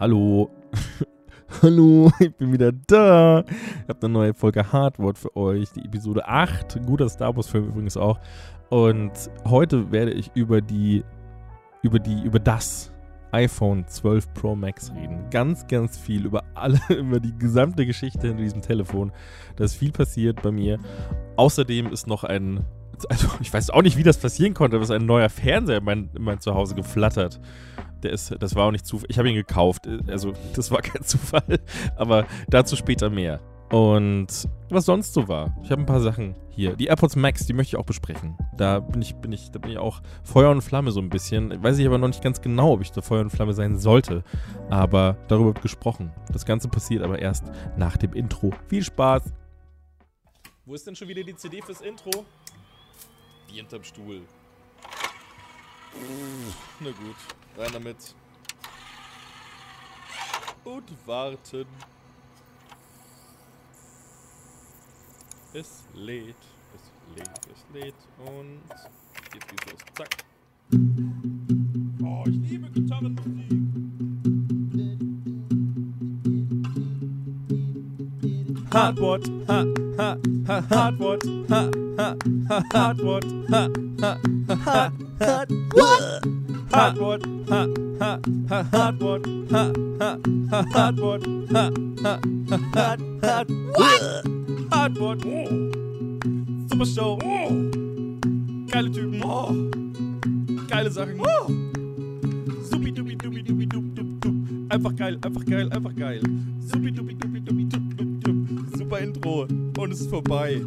Hallo. Hallo, ich bin wieder da. Ich habe eine neue Folge Hardwort für euch, die Episode 8. Guter Star Wars-Film übrigens auch. Und heute werde ich über die, über die, über das iPhone 12 Pro Max reden. Ganz, ganz viel über alle, über die gesamte Geschichte hinter diesem Telefon. Da ist viel passiert bei mir. Außerdem ist noch ein, also ich weiß auch nicht, wie das passieren konnte, aber es ist ein neuer Fernseher in mein, in mein Zuhause geflattert. Der ist, das war auch nicht Zufall. Ich habe ihn gekauft. Also, das war kein Zufall. Aber dazu später mehr. Und was sonst so war. Ich habe ein paar Sachen hier. Die AirPods Max, die möchte ich auch besprechen. Da bin ich, bin ich, da bin ich auch Feuer und Flamme so ein bisschen. Weiß ich aber noch nicht ganz genau, ob ich da Feuer und Flamme sein sollte. Aber darüber wird gesprochen. Das Ganze passiert aber erst nach dem Intro. Viel Spaß! Wo ist denn schon wieder die CD fürs Intro? Die hinterm Stuhl. Na gut, rein damit. Und warten. Es lädt, es lädt, es lädt und jetzt geht's los. Zack. Oh, ich liebe Gitarrenmusik. Hardwort, ha, ha, ha, Hardwort, ha, ha, ha, Hardwort, ha, ha, ha, Hardwort. Hardwort, ha, ha, ha, Hardwort, ha, ha, ha, Hardwort, ha, ha, ha, Hard, Hardwort. Hardwort. Super Show. Geile Typen. Geile Sachen. Supi dupi dupi dupi dup dup dup. Einfach geil, einfach geil, einfach geil. Supi dupi dupi dupi dup dup dup. Super Intro. Und es ist vorbei.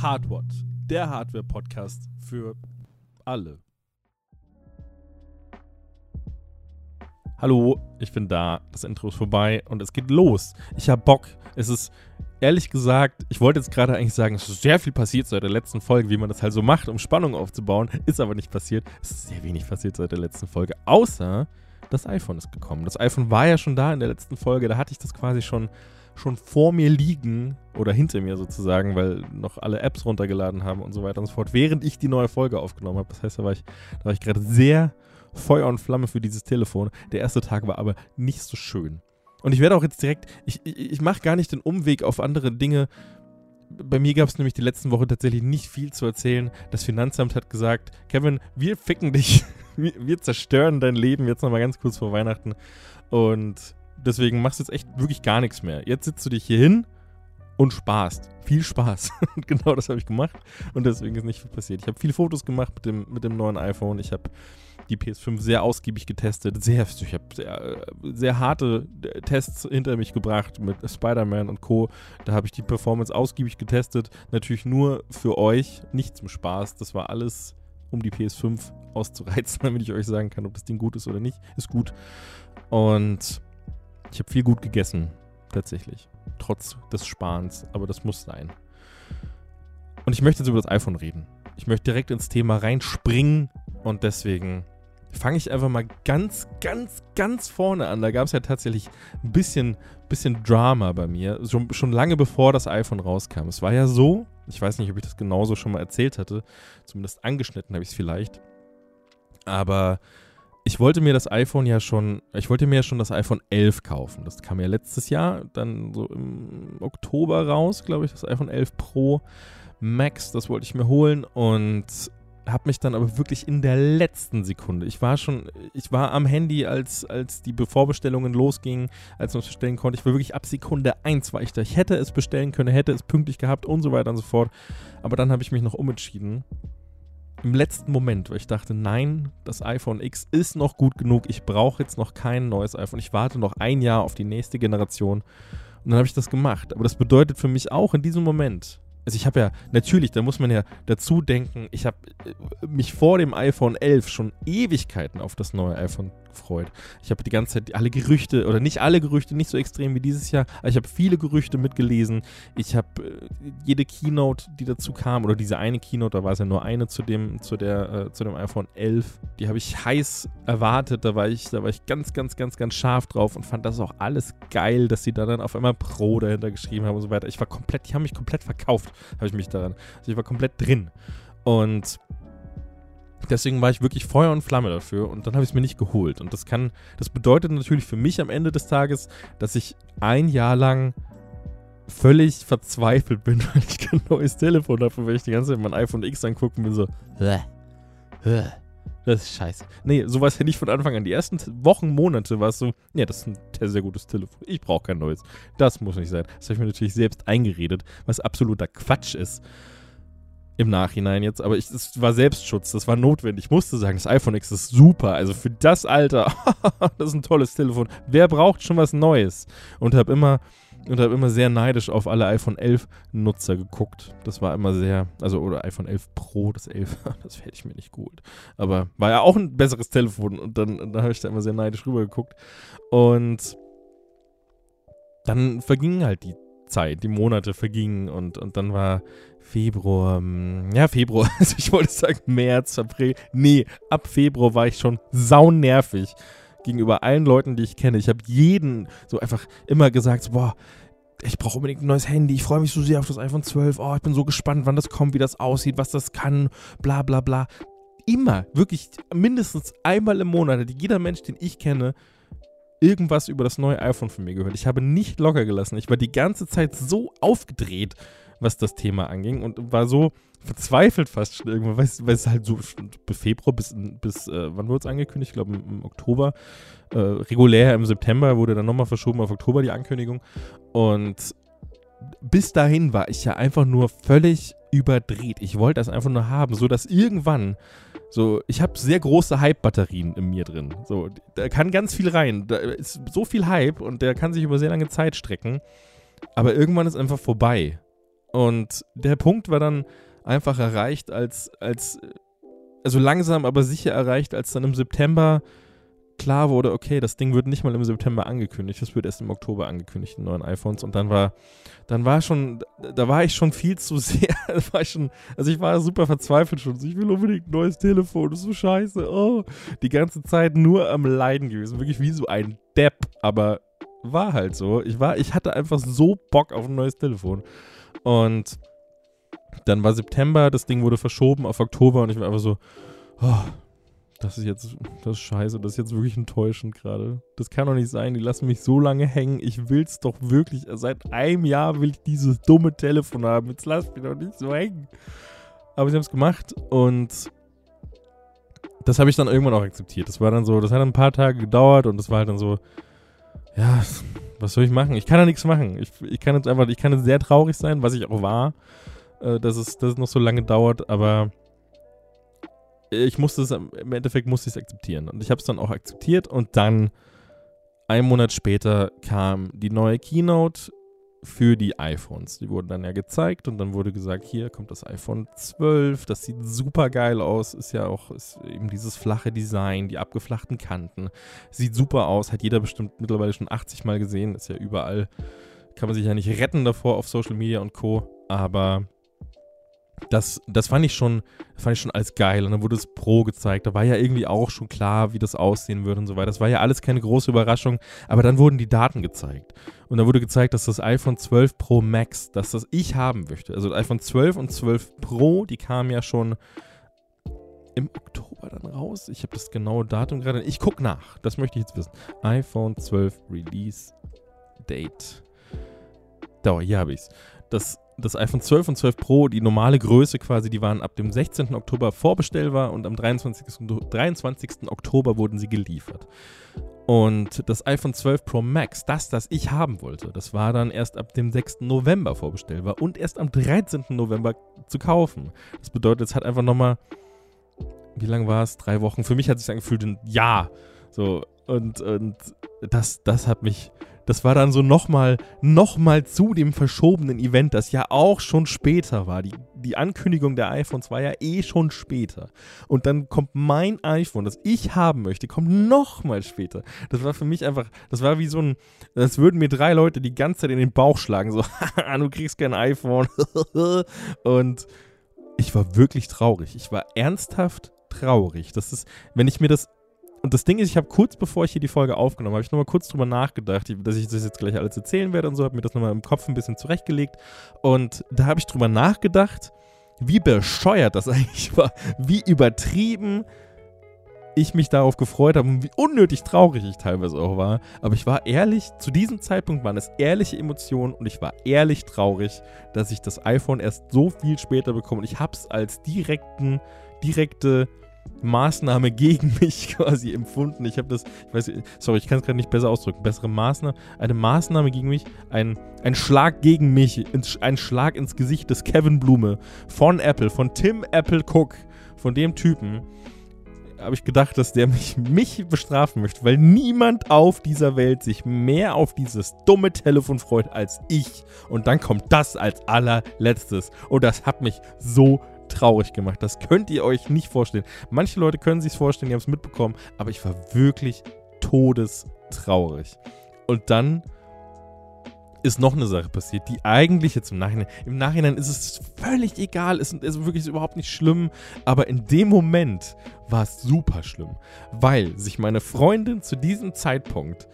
Hardwort. Der Hardware-Podcast für alle. Hallo, ich bin da. Das Intro ist vorbei und es geht los. Ich hab Bock. Es ist ehrlich gesagt, ich wollte jetzt gerade eigentlich sagen, es ist sehr viel passiert seit der letzten Folge, wie man das halt so macht, um Spannung aufzubauen. Ist aber nicht passiert. Es ist sehr wenig passiert seit der letzten Folge. Außer das iPhone ist gekommen. Das iPhone war ja schon da in der letzten Folge. Da hatte ich das quasi schon, schon vor mir liegen oder hinter mir sozusagen, weil noch alle Apps runtergeladen haben und so weiter und so fort, während ich die neue Folge aufgenommen habe. Das heißt, da war ich, da war ich gerade sehr Feuer und Flamme für dieses Telefon. Der erste Tag war aber nicht so schön. Und ich werde auch jetzt direkt, ich, ich, ich mache gar nicht den Umweg auf andere Dinge. Bei mir gab es nämlich die letzten Woche tatsächlich nicht viel zu erzählen. Das Finanzamt hat gesagt, Kevin, wir ficken dich. Wir, wir zerstören dein Leben jetzt nochmal ganz kurz vor Weihnachten. Und deswegen machst du jetzt echt wirklich gar nichts mehr. Jetzt sitzt du dich hier hin und sparst. Viel Spaß. Und genau das habe ich gemacht. Und deswegen ist nicht viel passiert. Ich habe viele Fotos gemacht mit dem, mit dem neuen iPhone. Ich habe die PS5 sehr ausgiebig getestet. Sehr, ich habe sehr, sehr harte Tests hinter mich gebracht mit Spider-Man und Co. Da habe ich die Performance ausgiebig getestet. Natürlich nur für euch, nicht zum Spaß. Das war alles, um die PS5 auszureizen, damit ich euch sagen kann, ob das Ding gut ist oder nicht. Ist gut. Und ich habe viel gut gegessen, tatsächlich. Trotz des Sparens. Aber das muss sein. Und ich möchte jetzt über das iPhone reden. Ich möchte direkt ins Thema reinspringen und deswegen fange ich einfach mal ganz, ganz, ganz vorne an. Da gab es ja tatsächlich ein bisschen, bisschen Drama bei mir, schon, schon lange bevor das iPhone rauskam. Es war ja so, ich weiß nicht, ob ich das genauso schon mal erzählt hatte, zumindest angeschnitten habe ich es vielleicht, aber ich wollte mir das iPhone ja schon, ich wollte mir ja schon das iPhone 11 kaufen. Das kam ja letztes Jahr, dann so im Oktober raus, glaube ich, das iPhone 11 Pro Max, das wollte ich mir holen und habe mich dann aber wirklich in der letzten Sekunde, ich war schon, ich war am Handy, als, als die Vorbestellungen losgingen, als man es bestellen konnte. Ich war wirklich ab Sekunde 1 war ich da. Ich hätte es bestellen können, hätte es pünktlich gehabt und so weiter und so fort. Aber dann habe ich mich noch umentschieden. Im letzten Moment, weil ich dachte, nein, das iPhone X ist noch gut genug. Ich brauche jetzt noch kein neues iPhone. Ich warte noch ein Jahr auf die nächste Generation. Und dann habe ich das gemacht. Aber das bedeutet für mich auch in diesem Moment, also ich habe ja, natürlich, da muss man ja dazu denken, ich habe äh, mich vor dem iPhone 11 schon Ewigkeiten auf das neue iPhone gefreut. Ich habe die ganze Zeit alle Gerüchte, oder nicht alle Gerüchte, nicht so extrem wie dieses Jahr, aber ich habe viele Gerüchte mitgelesen. Ich habe äh, jede Keynote, die dazu kam, oder diese eine Keynote, da war es ja nur eine zu dem, zu der, äh, zu dem iPhone 11, die habe ich heiß erwartet. Da war ich, da war ich ganz, ganz, ganz, ganz scharf drauf und fand das auch alles geil, dass sie da dann auf einmal Pro dahinter geschrieben haben und so weiter. Ich war komplett, die haben mich komplett verkauft, habe ich mich daran. Also ich war komplett drin. Und Deswegen war ich wirklich Feuer und Flamme dafür und dann habe ich es mir nicht geholt. Und das kann, das bedeutet natürlich für mich am Ende des Tages, dass ich ein Jahr lang völlig verzweifelt bin, weil ich kein neues Telefon habe, weil ich die ganze Zeit mein iPhone X angucken bin, so, das ist scheiße. Nee, sowas hätte ich von Anfang an. Die ersten Wochen, Monate war es so, ja, das ist ein sehr, sehr gutes Telefon. Ich brauche kein neues. Das muss nicht sein. Das habe ich mir natürlich selbst eingeredet, was absoluter Quatsch ist. Im Nachhinein jetzt, aber es war Selbstschutz, das war notwendig. Ich musste sagen, das iPhone X ist super. Also für das Alter, das ist ein tolles Telefon. Wer braucht schon was Neues? Und habe immer habe immer sehr neidisch auf alle iPhone 11 Nutzer geguckt. Das war immer sehr, also oder iPhone 11 Pro, das 11, das hätte ich mir nicht geholt. Aber war ja auch ein besseres Telefon und dann, dann habe ich da immer sehr neidisch rüber geguckt. Und dann verging halt die Zeit, die Monate vergingen und, und dann war Februar, hm, ja, Februar, also ich wollte sagen März, April. Nee, ab Februar war ich schon saunervig gegenüber allen Leuten, die ich kenne. Ich habe jeden so einfach immer gesagt, boah, ich brauche unbedingt ein neues Handy, ich freue mich so sehr auf das iPhone 12, oh, ich bin so gespannt, wann das kommt, wie das aussieht, was das kann, bla bla bla. Immer, wirklich mindestens einmal im Monat hat jeder Mensch, den ich kenne, irgendwas über das neue iPhone von mir gehört. Ich habe nicht locker gelassen. Ich war die ganze Zeit so aufgedreht, was das Thema anging und war so verzweifelt fast schon irgendwann, weil, weil es halt so bis Februar, bis, bis äh, wann wurde es angekündigt? Ich glaube im, im, Oktober. Äh, regulär im September wurde dann nochmal verschoben auf Oktober die Ankündigung. Und bis dahin war ich ja einfach nur völlig überdreht. Ich wollte das einfach nur haben, so dass irgendwann so, ich habe sehr große Hype-Batterien in mir drin. So, da kann ganz viel rein. Da ist so viel Hype und der kann sich über sehr lange Zeit strecken. Aber irgendwann ist einfach vorbei. Und der Punkt war dann einfach erreicht, als, als, also langsam, aber sicher erreicht, als dann im September klar wurde, okay, das Ding wird nicht mal im September angekündigt, das wird erst im Oktober angekündigt, die neuen iPhones. Und dann war, dann war schon, da war ich schon viel zu sehr, war ich schon, also ich war super verzweifelt schon. Ich will unbedingt ein neues Telefon, das ist so scheiße. Oh, die ganze Zeit nur am Leiden gewesen, wirklich wie so ein Depp, aber war halt so. Ich war, ich hatte einfach so Bock auf ein neues Telefon. Und dann war September, das Ding wurde verschoben auf Oktober und ich war einfach so, oh, das ist jetzt, das ist scheiße, das ist jetzt wirklich enttäuschend gerade. Das kann doch nicht sein, die lassen mich so lange hängen. Ich will es doch wirklich, seit einem Jahr will ich dieses dumme Telefon haben. Jetzt lasst mich doch nicht so hängen. Aber sie haben es gemacht und das habe ich dann irgendwann auch akzeptiert. Das war dann so, das hat ein paar Tage gedauert und das war halt dann so, ja, was soll ich machen? Ich kann da nichts machen. Ich, ich kann jetzt einfach, ich kann jetzt sehr traurig sein, was ich auch war, äh, dass, es, dass es noch so lange dauert, aber ich musste es, im Endeffekt musste ich es akzeptieren. Und ich habe es dann auch akzeptiert und dann, einen Monat später, kam die neue Keynote für die iPhones. Die wurden dann ja gezeigt und dann wurde gesagt, hier kommt das iPhone 12, das sieht super geil aus, ist ja auch ist eben dieses flache Design, die abgeflachten Kanten, sieht super aus, hat jeder bestimmt mittlerweile schon 80 Mal gesehen, ist ja überall, kann man sich ja nicht retten davor auf Social Media und Co. Aber das, das fand ich schon, fand ich schon alles geil. Und dann wurde es Pro gezeigt. Da war ja irgendwie auch schon klar, wie das aussehen würde und so weiter. Das war ja alles keine große Überraschung. Aber dann wurden die Daten gezeigt. Und da wurde gezeigt, dass das iPhone 12 Pro Max, dass das ich haben möchte. Also das iPhone 12 und 12 Pro, die kamen ja schon im Oktober dann raus. Ich habe das genaue Datum gerade. Ich gucke nach. Das möchte ich jetzt wissen. iPhone 12 Release Date. Da, hier habe ich es. Das das iPhone 12 und 12 Pro, die normale Größe quasi, die waren ab dem 16. Oktober vorbestellbar und am 23. 23. Oktober wurden sie geliefert. Und das iPhone 12 Pro Max, das, das ich haben wollte, das war dann erst ab dem 6. November vorbestellbar und erst am 13. November zu kaufen. Das bedeutet, es hat einfach nochmal, wie lange war es? Drei Wochen. Für mich hat es sich angefühlt ein Jahr. So, und, und das, das hat mich das war dann so nochmal noch mal zu dem verschobenen Event, das ja auch schon später war. Die, die Ankündigung der iPhones war ja eh schon später. Und dann kommt mein iPhone, das ich haben möchte, kommt nochmal später. Das war für mich einfach, das war wie so ein, das würden mir drei Leute die ganze Zeit in den Bauch schlagen, so, du kriegst kein iPhone. Und ich war wirklich traurig. Ich war ernsthaft traurig. Das ist, wenn ich mir das und das Ding ist, ich habe kurz bevor ich hier die Folge aufgenommen habe, ich nochmal kurz drüber nachgedacht, dass ich das jetzt gleich alles erzählen werde und so, habe mir das nochmal im Kopf ein bisschen zurechtgelegt. Und da habe ich drüber nachgedacht, wie bescheuert das eigentlich war, wie übertrieben ich mich darauf gefreut habe und wie unnötig traurig ich teilweise auch war. Aber ich war ehrlich, zu diesem Zeitpunkt waren es ehrliche Emotionen und ich war ehrlich traurig, dass ich das iPhone erst so viel später bekomme. Und ich habe es als direkten, direkte Maßnahme gegen mich quasi empfunden. Ich habe das, ich weiß, sorry, ich kann es gerade nicht besser ausdrücken. Bessere Maßnahme, eine Maßnahme gegen mich, ein, ein Schlag gegen mich, ein Schlag ins Gesicht des Kevin Blume von Apple, von Tim Apple Cook, von dem Typen. Habe ich gedacht, dass der mich, mich bestrafen möchte, weil niemand auf dieser Welt sich mehr auf dieses dumme Telefon freut als ich. Und dann kommt das als allerletztes. Und das hat mich so traurig gemacht. Das könnt ihr euch nicht vorstellen. Manche Leute können sich vorstellen, die haben es mitbekommen, aber ich war wirklich todestraurig. Und dann ist noch eine Sache passiert, die eigentlich jetzt im Nachhinein, im Nachhinein ist es völlig egal, ist, ist wirklich überhaupt nicht schlimm, aber in dem Moment war es super schlimm, weil sich meine Freundin zu diesem Zeitpunkt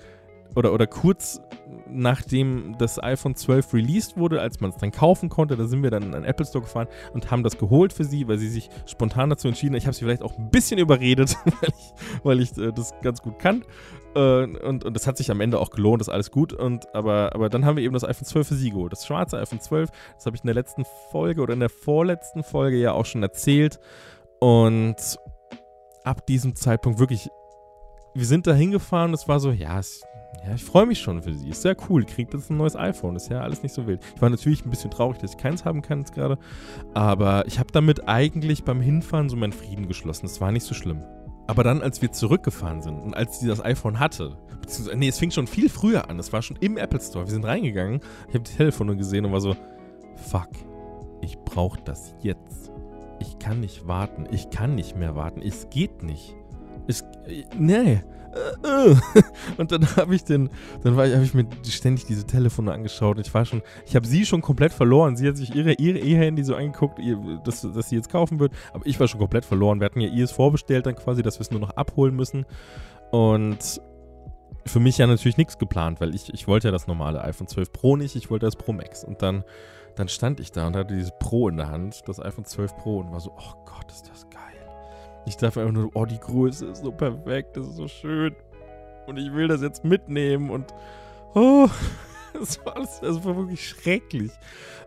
oder, oder kurz nachdem das iPhone 12 released wurde, als man es dann kaufen konnte, da sind wir dann in einen Apple Store gefahren und haben das geholt für sie, weil sie sich spontan dazu entschieden. Ich habe sie vielleicht auch ein bisschen überredet, weil ich, weil ich äh, das ganz gut kann. Äh, und, und das hat sich am Ende auch gelohnt, ist alles gut. Und, aber, aber dann haben wir eben das iPhone 12 für sie geholt. Das schwarze iPhone 12, das habe ich in der letzten Folge oder in der vorletzten Folge ja auch schon erzählt. Und ab diesem Zeitpunkt wirklich, wir sind da hingefahren, es war so, ja, es ja, ich freue mich schon für sie. Ist sehr cool. Kriegt jetzt ein neues iPhone. Ist ja alles nicht so wild. Ich war natürlich ein bisschen traurig, dass ich keins haben kann jetzt gerade. Aber ich habe damit eigentlich beim Hinfahren so meinen Frieden geschlossen. Es war nicht so schlimm. Aber dann, als wir zurückgefahren sind und als sie das iPhone hatte, beziehungsweise, nee, es fing schon viel früher an. Es war schon im Apple Store. Wir sind reingegangen. Ich habe die Telefone gesehen und war so, fuck, ich brauche das jetzt. Ich kann nicht warten. Ich kann nicht mehr warten. Es geht nicht. Es, nee. Äh, äh. Und dann habe ich den, dann war ich, habe ich mir ständig diese Telefone angeschaut. Ich war schon, ich habe sie schon komplett verloren. Sie hat sich ihre ihre E-Handy so angeguckt, ihr, dass, dass sie jetzt kaufen wird. Aber ich war schon komplett verloren. Wir hatten ja ihres vorbestellt dann quasi, dass wir es nur noch abholen müssen. Und für mich ja natürlich nichts geplant, weil ich, ich wollte ja das normale iPhone 12 Pro nicht, ich wollte das Pro Max. Und dann, dann stand ich da und hatte dieses Pro in der Hand, das iPhone 12 Pro und war so, oh Gott, ist das. Ich dachte einfach nur, oh, die Größe ist so perfekt, das ist so schön. Und ich will das jetzt mitnehmen und oh, das war, alles, das war wirklich schrecklich.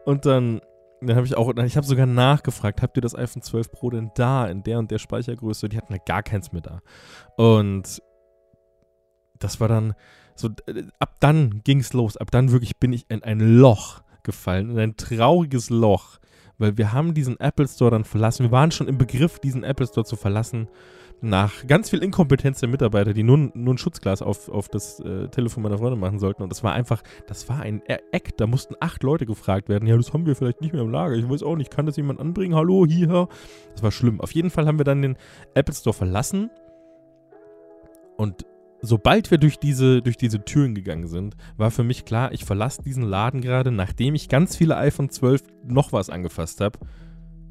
Und dann, dann habe ich auch, ich habe sogar nachgefragt, habt ihr das iPhone 12 Pro denn da, in der und der Speichergröße? Die hatten ja gar keins mehr da. Und das war dann so, ab dann ging es los. Ab dann wirklich bin ich in ein Loch gefallen, in ein trauriges Loch weil wir haben diesen Apple Store dann verlassen. Wir waren schon im Begriff, diesen Apple Store zu verlassen, nach ganz viel Inkompetenz der Mitarbeiter, die nur, ein Schutzglas auf, auf das äh, Telefon meiner Freundin machen sollten. Und das war einfach, das war ein Eck. Da mussten acht Leute gefragt werden. Ja, das haben wir vielleicht nicht mehr im Lager. Ich weiß auch nicht, kann das jemand anbringen? Hallo, hier. Das war schlimm. Auf jeden Fall haben wir dann den Apple Store verlassen. Und sobald wir durch diese, durch diese Türen gegangen sind, war für mich klar, ich verlasse diesen Laden gerade, nachdem ich ganz viele iPhone 12 noch was angefasst habe.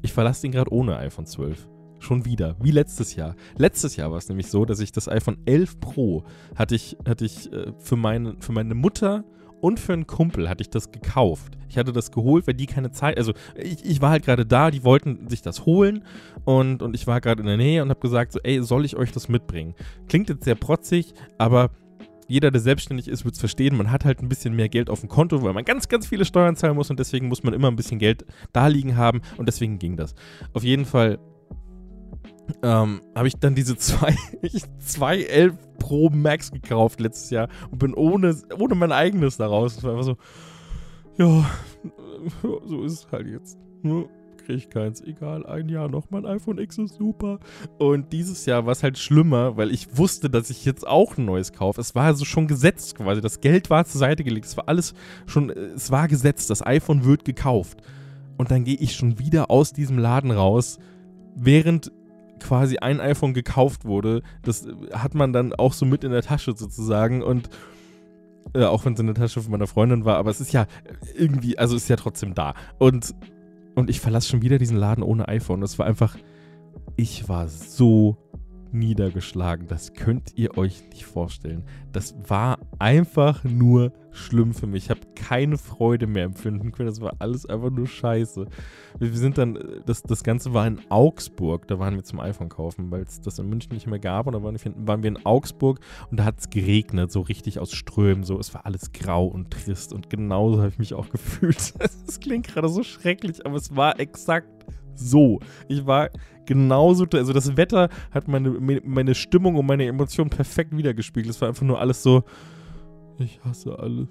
Ich verlasse den gerade ohne iPhone 12. Schon wieder, wie letztes Jahr. Letztes Jahr war es nämlich so, dass ich das iPhone 11 Pro hatte ich, hatte ich äh, für, meine, für meine Mutter und für einen Kumpel hatte ich das gekauft. Ich hatte das geholt, weil die keine Zeit, also ich, ich war halt gerade da, die wollten sich das holen und, und ich war gerade in der Nähe und habe gesagt, so, ey, soll ich euch das mitbringen? Klingt jetzt sehr protzig, aber jeder, der selbstständig ist, wird es verstehen. Man hat halt ein bisschen mehr Geld auf dem Konto, weil man ganz, ganz viele Steuern zahlen muss und deswegen muss man immer ein bisschen Geld da liegen haben und deswegen ging das. Auf jeden Fall ähm, habe ich dann diese zwei, zwei 11 Pro Max gekauft letztes Jahr und bin ohne, ohne mein eigenes daraus. Es war einfach so, ja, so ist es halt jetzt. Ne? Kriege ich keins. Egal, ein Jahr noch, mein iPhone X ist super. Und dieses Jahr war es halt schlimmer, weil ich wusste, dass ich jetzt auch ein neues kaufe. Es war also schon gesetzt quasi. Das Geld war zur Seite gelegt. Es war alles schon, es war gesetzt. Das iPhone wird gekauft. Und dann gehe ich schon wieder aus diesem Laden raus, während quasi ein iPhone gekauft wurde. Das hat man dann auch so mit in der Tasche sozusagen und äh, auch wenn es in der Tasche von meiner Freundin war, aber es ist ja irgendwie, also ist ja trotzdem da. Und, und ich verlasse schon wieder diesen Laden ohne iPhone. Das war einfach, ich war so niedergeschlagen. Das könnt ihr euch nicht vorstellen. Das war einfach nur schlimm für mich. Ich habe keine Freude mehr empfinden können. Das war alles einfach nur scheiße. Wir sind dann, das, das Ganze war in Augsburg. Da waren wir zum iPhone kaufen, weil es das in München nicht mehr gab. Und da waren wir, waren wir in Augsburg und da hat es geregnet, so richtig aus Strömen. So, es war alles grau und trist. Und genauso habe ich mich auch gefühlt. Es klingt gerade so schrecklich, aber es war exakt so. Ich war genauso, also das Wetter hat meine, meine Stimmung und meine Emotionen perfekt wiedergespiegelt. Es war einfach nur alles so, ich hasse alles.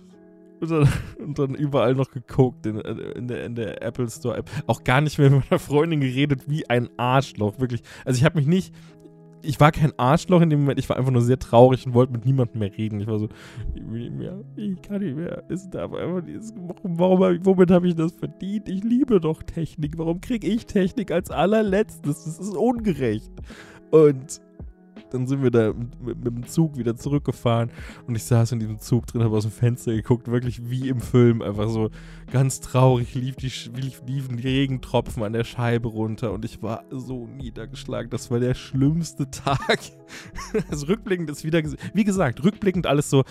Und dann, und dann überall noch geguckt in, in, der, in der Apple Store App. Auch gar nicht mehr mit meiner Freundin geredet, wie ein Arschloch, wirklich. Also ich habe mich nicht, ich war kein Arschloch in dem Moment, ich war einfach nur sehr traurig und wollte mit niemandem mehr reden. Ich war so, ich will nicht mehr, ich kann nicht mehr. Es darf einfach nicht, warum, warum, womit habe ich das verdient? Ich liebe doch Technik. Warum kriege ich Technik als allerletztes? Das ist ungerecht. Und dann sind wir da mit, mit, dem Zug wieder zurückgefahren und ich saß in diesem Zug drin, habe aus dem Fenster geguckt, wirklich wie im Film, einfach so ganz traurig lief die, liefen die Regentropfen an der Scheibe runter und ich war so niedergeschlagen. Das war der schlimmste Tag. also rückblickend ist wieder, wie gesagt, rückblickend alles so,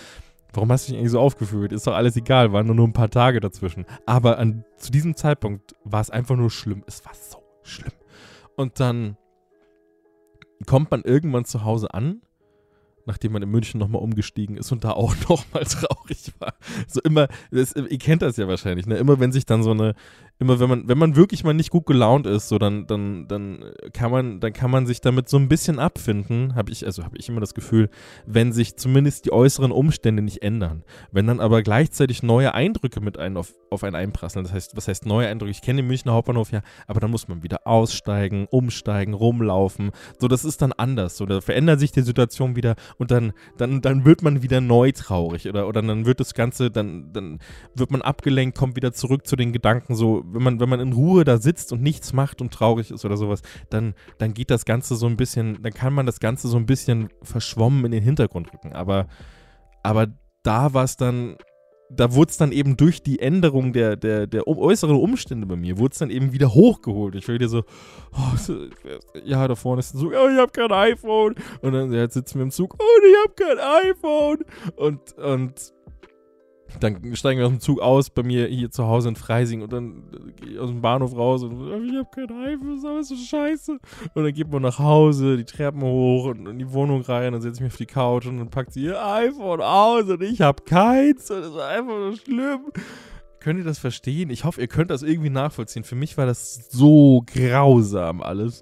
Warum hast du dich eigentlich so aufgeführt? Ist doch alles egal, waren nur, nur ein paar Tage dazwischen. Aber an, zu diesem Zeitpunkt war es einfach nur schlimm. Es war so schlimm. Und dann kommt man irgendwann zu Hause an, nachdem man in München nochmal umgestiegen ist und da auch nochmal traurig war. So immer, das, ihr kennt das ja wahrscheinlich, ne? Immer wenn sich dann so eine, immer wenn man, wenn man wirklich mal nicht gut gelaunt ist, so dann, dann, dann kann man, dann kann man sich damit so ein bisschen abfinden, habe ich, also habe ich immer das Gefühl, wenn sich zumindest die äußeren Umstände nicht ändern. Wenn dann aber gleichzeitig neue Eindrücke mit einem auf, auf einen einprasseln, das heißt, was heißt neue Eindrücke? Ich kenne den Münchner Hauptbahnhof ja, aber dann muss man wieder aussteigen, umsteigen, rumlaufen. So, das ist dann anders. So, da verändert sich die Situation wieder und dann, dann, dann wird man wieder neu traurig oder, oder dann wird das Ganze, dann, dann wird man abgelenkt, kommt wieder zurück zu den Gedanken so, wenn man, wenn man in Ruhe da sitzt und nichts macht und traurig ist oder sowas, dann, dann geht das Ganze so ein bisschen, dann kann man das Ganze so ein bisschen verschwommen in den Hintergrund rücken. Aber, aber da war es dann, da wurde es dann eben durch die Änderung der, der, der äußeren Umstände bei mir, wurde es dann eben wieder hochgeholt. Ich war wieder so, oh, ja, da vorne ist ein Zug, oh, ich habe kein iPhone. Und dann ja, sitzen wir im Zug, oh, ich habe kein iPhone. Und, und dann steigen wir aus dem Zug aus, bei mir hier zu Hause in Freising und dann gehe ich aus dem Bahnhof raus und ich habe kein iPhone, ist alles so scheiße. Und dann geht man nach Hause, die Treppen hoch und in die Wohnung rein, und dann setze ich mich auf die Couch und dann packt sie ihr iPhone aus und ich habe keins und das ist einfach so schlimm. Könnt ihr das verstehen? Ich hoffe, ihr könnt das irgendwie nachvollziehen. Für mich war das so grausam alles.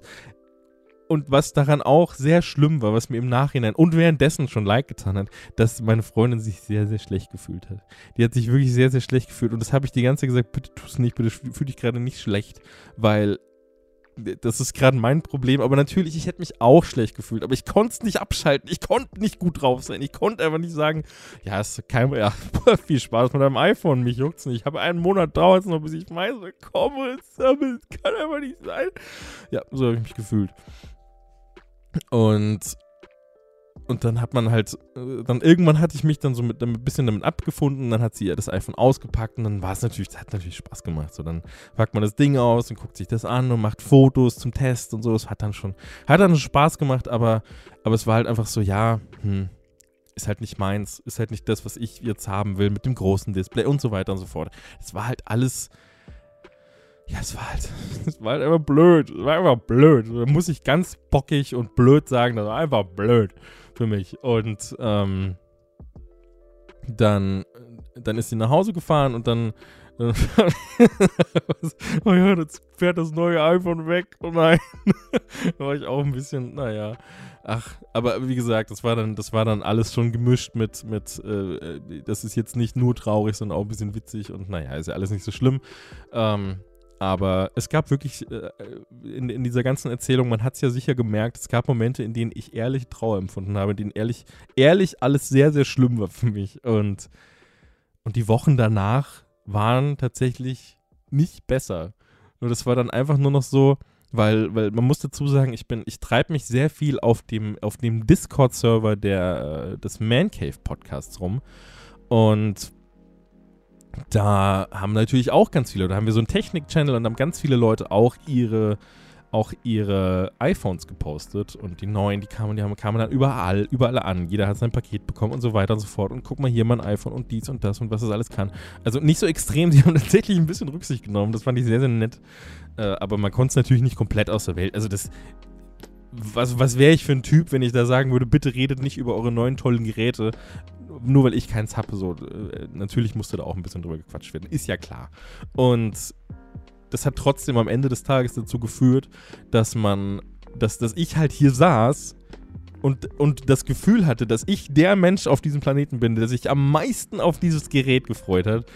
Und was daran auch sehr schlimm war, was mir im Nachhinein und währenddessen schon leid getan hat, dass meine Freundin sich sehr, sehr schlecht gefühlt hat. Die hat sich wirklich sehr, sehr schlecht gefühlt. Und das habe ich die ganze Zeit gesagt, bitte tu es nicht, bitte fühl dich gerade nicht schlecht, weil das ist gerade mein Problem. Aber natürlich, ich hätte mich auch schlecht gefühlt. Aber ich konnte es nicht abschalten. Ich konnte nicht gut drauf sein. Ich konnte einfach nicht sagen, ja, ist kein, ja, viel Spaß mit deinem iPhone. Mich juckt's nicht. Ich habe einen Monat dauert es noch, bis ich weiß, komme. Es kann einfach nicht sein. Ja, so habe ich mich gefühlt. Und, und dann hat man halt, äh, dann irgendwann hatte ich mich dann so mit, ein bisschen damit abgefunden, dann hat sie ja das iPhone ausgepackt und dann war es natürlich, das hat natürlich Spaß gemacht. So, dann packt man das Ding aus und guckt sich das an und macht Fotos zum Test und so. Es hat dann schon, hat dann Spaß gemacht, aber, aber es war halt einfach so, ja, hm, ist halt nicht meins, ist halt nicht das, was ich jetzt haben will mit dem großen Display und so weiter und so fort. Es war halt alles ja, es war halt, es war halt einfach blöd. Es war einfach blöd. Da muss ich ganz bockig und blöd sagen, das war einfach blöd für mich. Und ähm, dann, dann ist sie nach Hause gefahren und dann, oh ja, jetzt fährt das neue iPhone weg. Oh nein. da war ich auch ein bisschen, naja. Ach, aber wie gesagt, das war dann, das war dann alles schon gemischt mit, mit äh, das ist jetzt nicht nur traurig, sondern auch ein bisschen witzig und naja, ist ja alles nicht so schlimm. Ähm, aber es gab wirklich äh, in, in, dieser ganzen Erzählung, man hat es ja sicher gemerkt, es gab Momente, in denen ich ehrlich Trauer empfunden habe, in denen ehrlich, ehrlich alles sehr, sehr schlimm war für mich. Und, und die Wochen danach waren tatsächlich nicht besser. Nur das war dann einfach nur noch so, weil, weil man muss dazu sagen, ich bin, ich treibe mich sehr viel auf dem, auf dem Discord-Server der, äh, des Man Cave Podcasts rum. Und da haben natürlich auch ganz viele, da haben wir so einen Technik-Channel und haben ganz viele Leute auch ihre auch ihre iPhones gepostet und die neuen, die kamen, die haben, kamen dann überall, überall an. Jeder hat sein Paket bekommen und so weiter und so fort. Und guck mal hier mein iPhone und dies und das und was das alles kann. Also nicht so extrem, sie haben tatsächlich ein bisschen Rücksicht genommen. Das fand ich sehr, sehr nett. Äh, aber man konnte es natürlich nicht komplett aus der Welt. Also das, was, was wäre ich für ein Typ, wenn ich da sagen würde, bitte redet nicht über eure neuen tollen Geräte, nur weil ich keins habe. So, äh, natürlich musste da auch ein bisschen drüber gequatscht werden, ist ja klar. Und das hat trotzdem am Ende des Tages dazu geführt, dass man, dass, dass ich halt hier saß und, und das Gefühl hatte, dass ich der Mensch auf diesem Planeten bin, der sich am meisten auf dieses Gerät gefreut hat.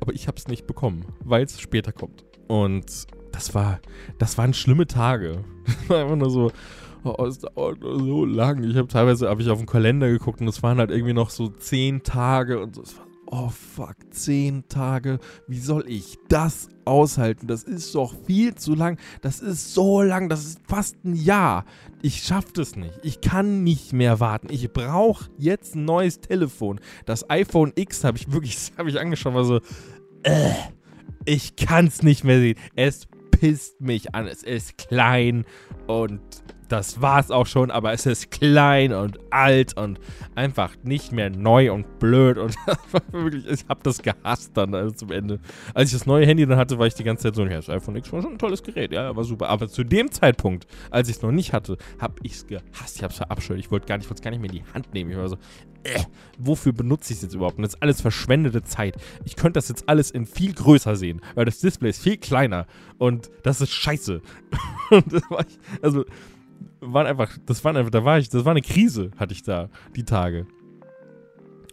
Aber ich habe es nicht bekommen, weil es später kommt. Und das war, das waren schlimme Tage. Einfach nur so, es dauert nur so lang. Ich habe teilweise habe ich auf den Kalender geguckt und es waren halt irgendwie noch so zehn Tage und so. Oh fuck, zehn Tage. Wie soll ich das aushalten? Das ist doch viel zu lang. Das ist so lang. Das ist fast ein Jahr. Ich schaffe das nicht. Ich kann nicht mehr warten. Ich brauche jetzt ein neues Telefon. Das iPhone X habe ich wirklich, habe ich angeschaut, war so, äh, ich kann es nicht mehr sehen. Es pisst mich an. Es ist klein und das war's auch schon, aber es ist klein und alt und einfach nicht mehr neu und blöd und wirklich, ich habe das gehasst dann also zum Ende. Als ich das neue Handy dann hatte, war ich die ganze Zeit so, ja, das iPhone X war schon ein tolles Gerät, ja, war super. Aber zu dem Zeitpunkt, als ich es noch nicht hatte, habe ich es gehasst, ich habe es verabscheut. Ich wollte gar nicht, gar nicht mehr in die Hand nehmen. Ich war so, äh, wofür benutze ich es jetzt überhaupt? Und das ist alles verschwendete Zeit. Ich könnte das jetzt alles in viel größer sehen, weil das Display ist viel kleiner und das ist scheiße. und das war ich, also waren einfach, das waren einfach, da war ich, das war eine Krise, hatte ich da, die Tage.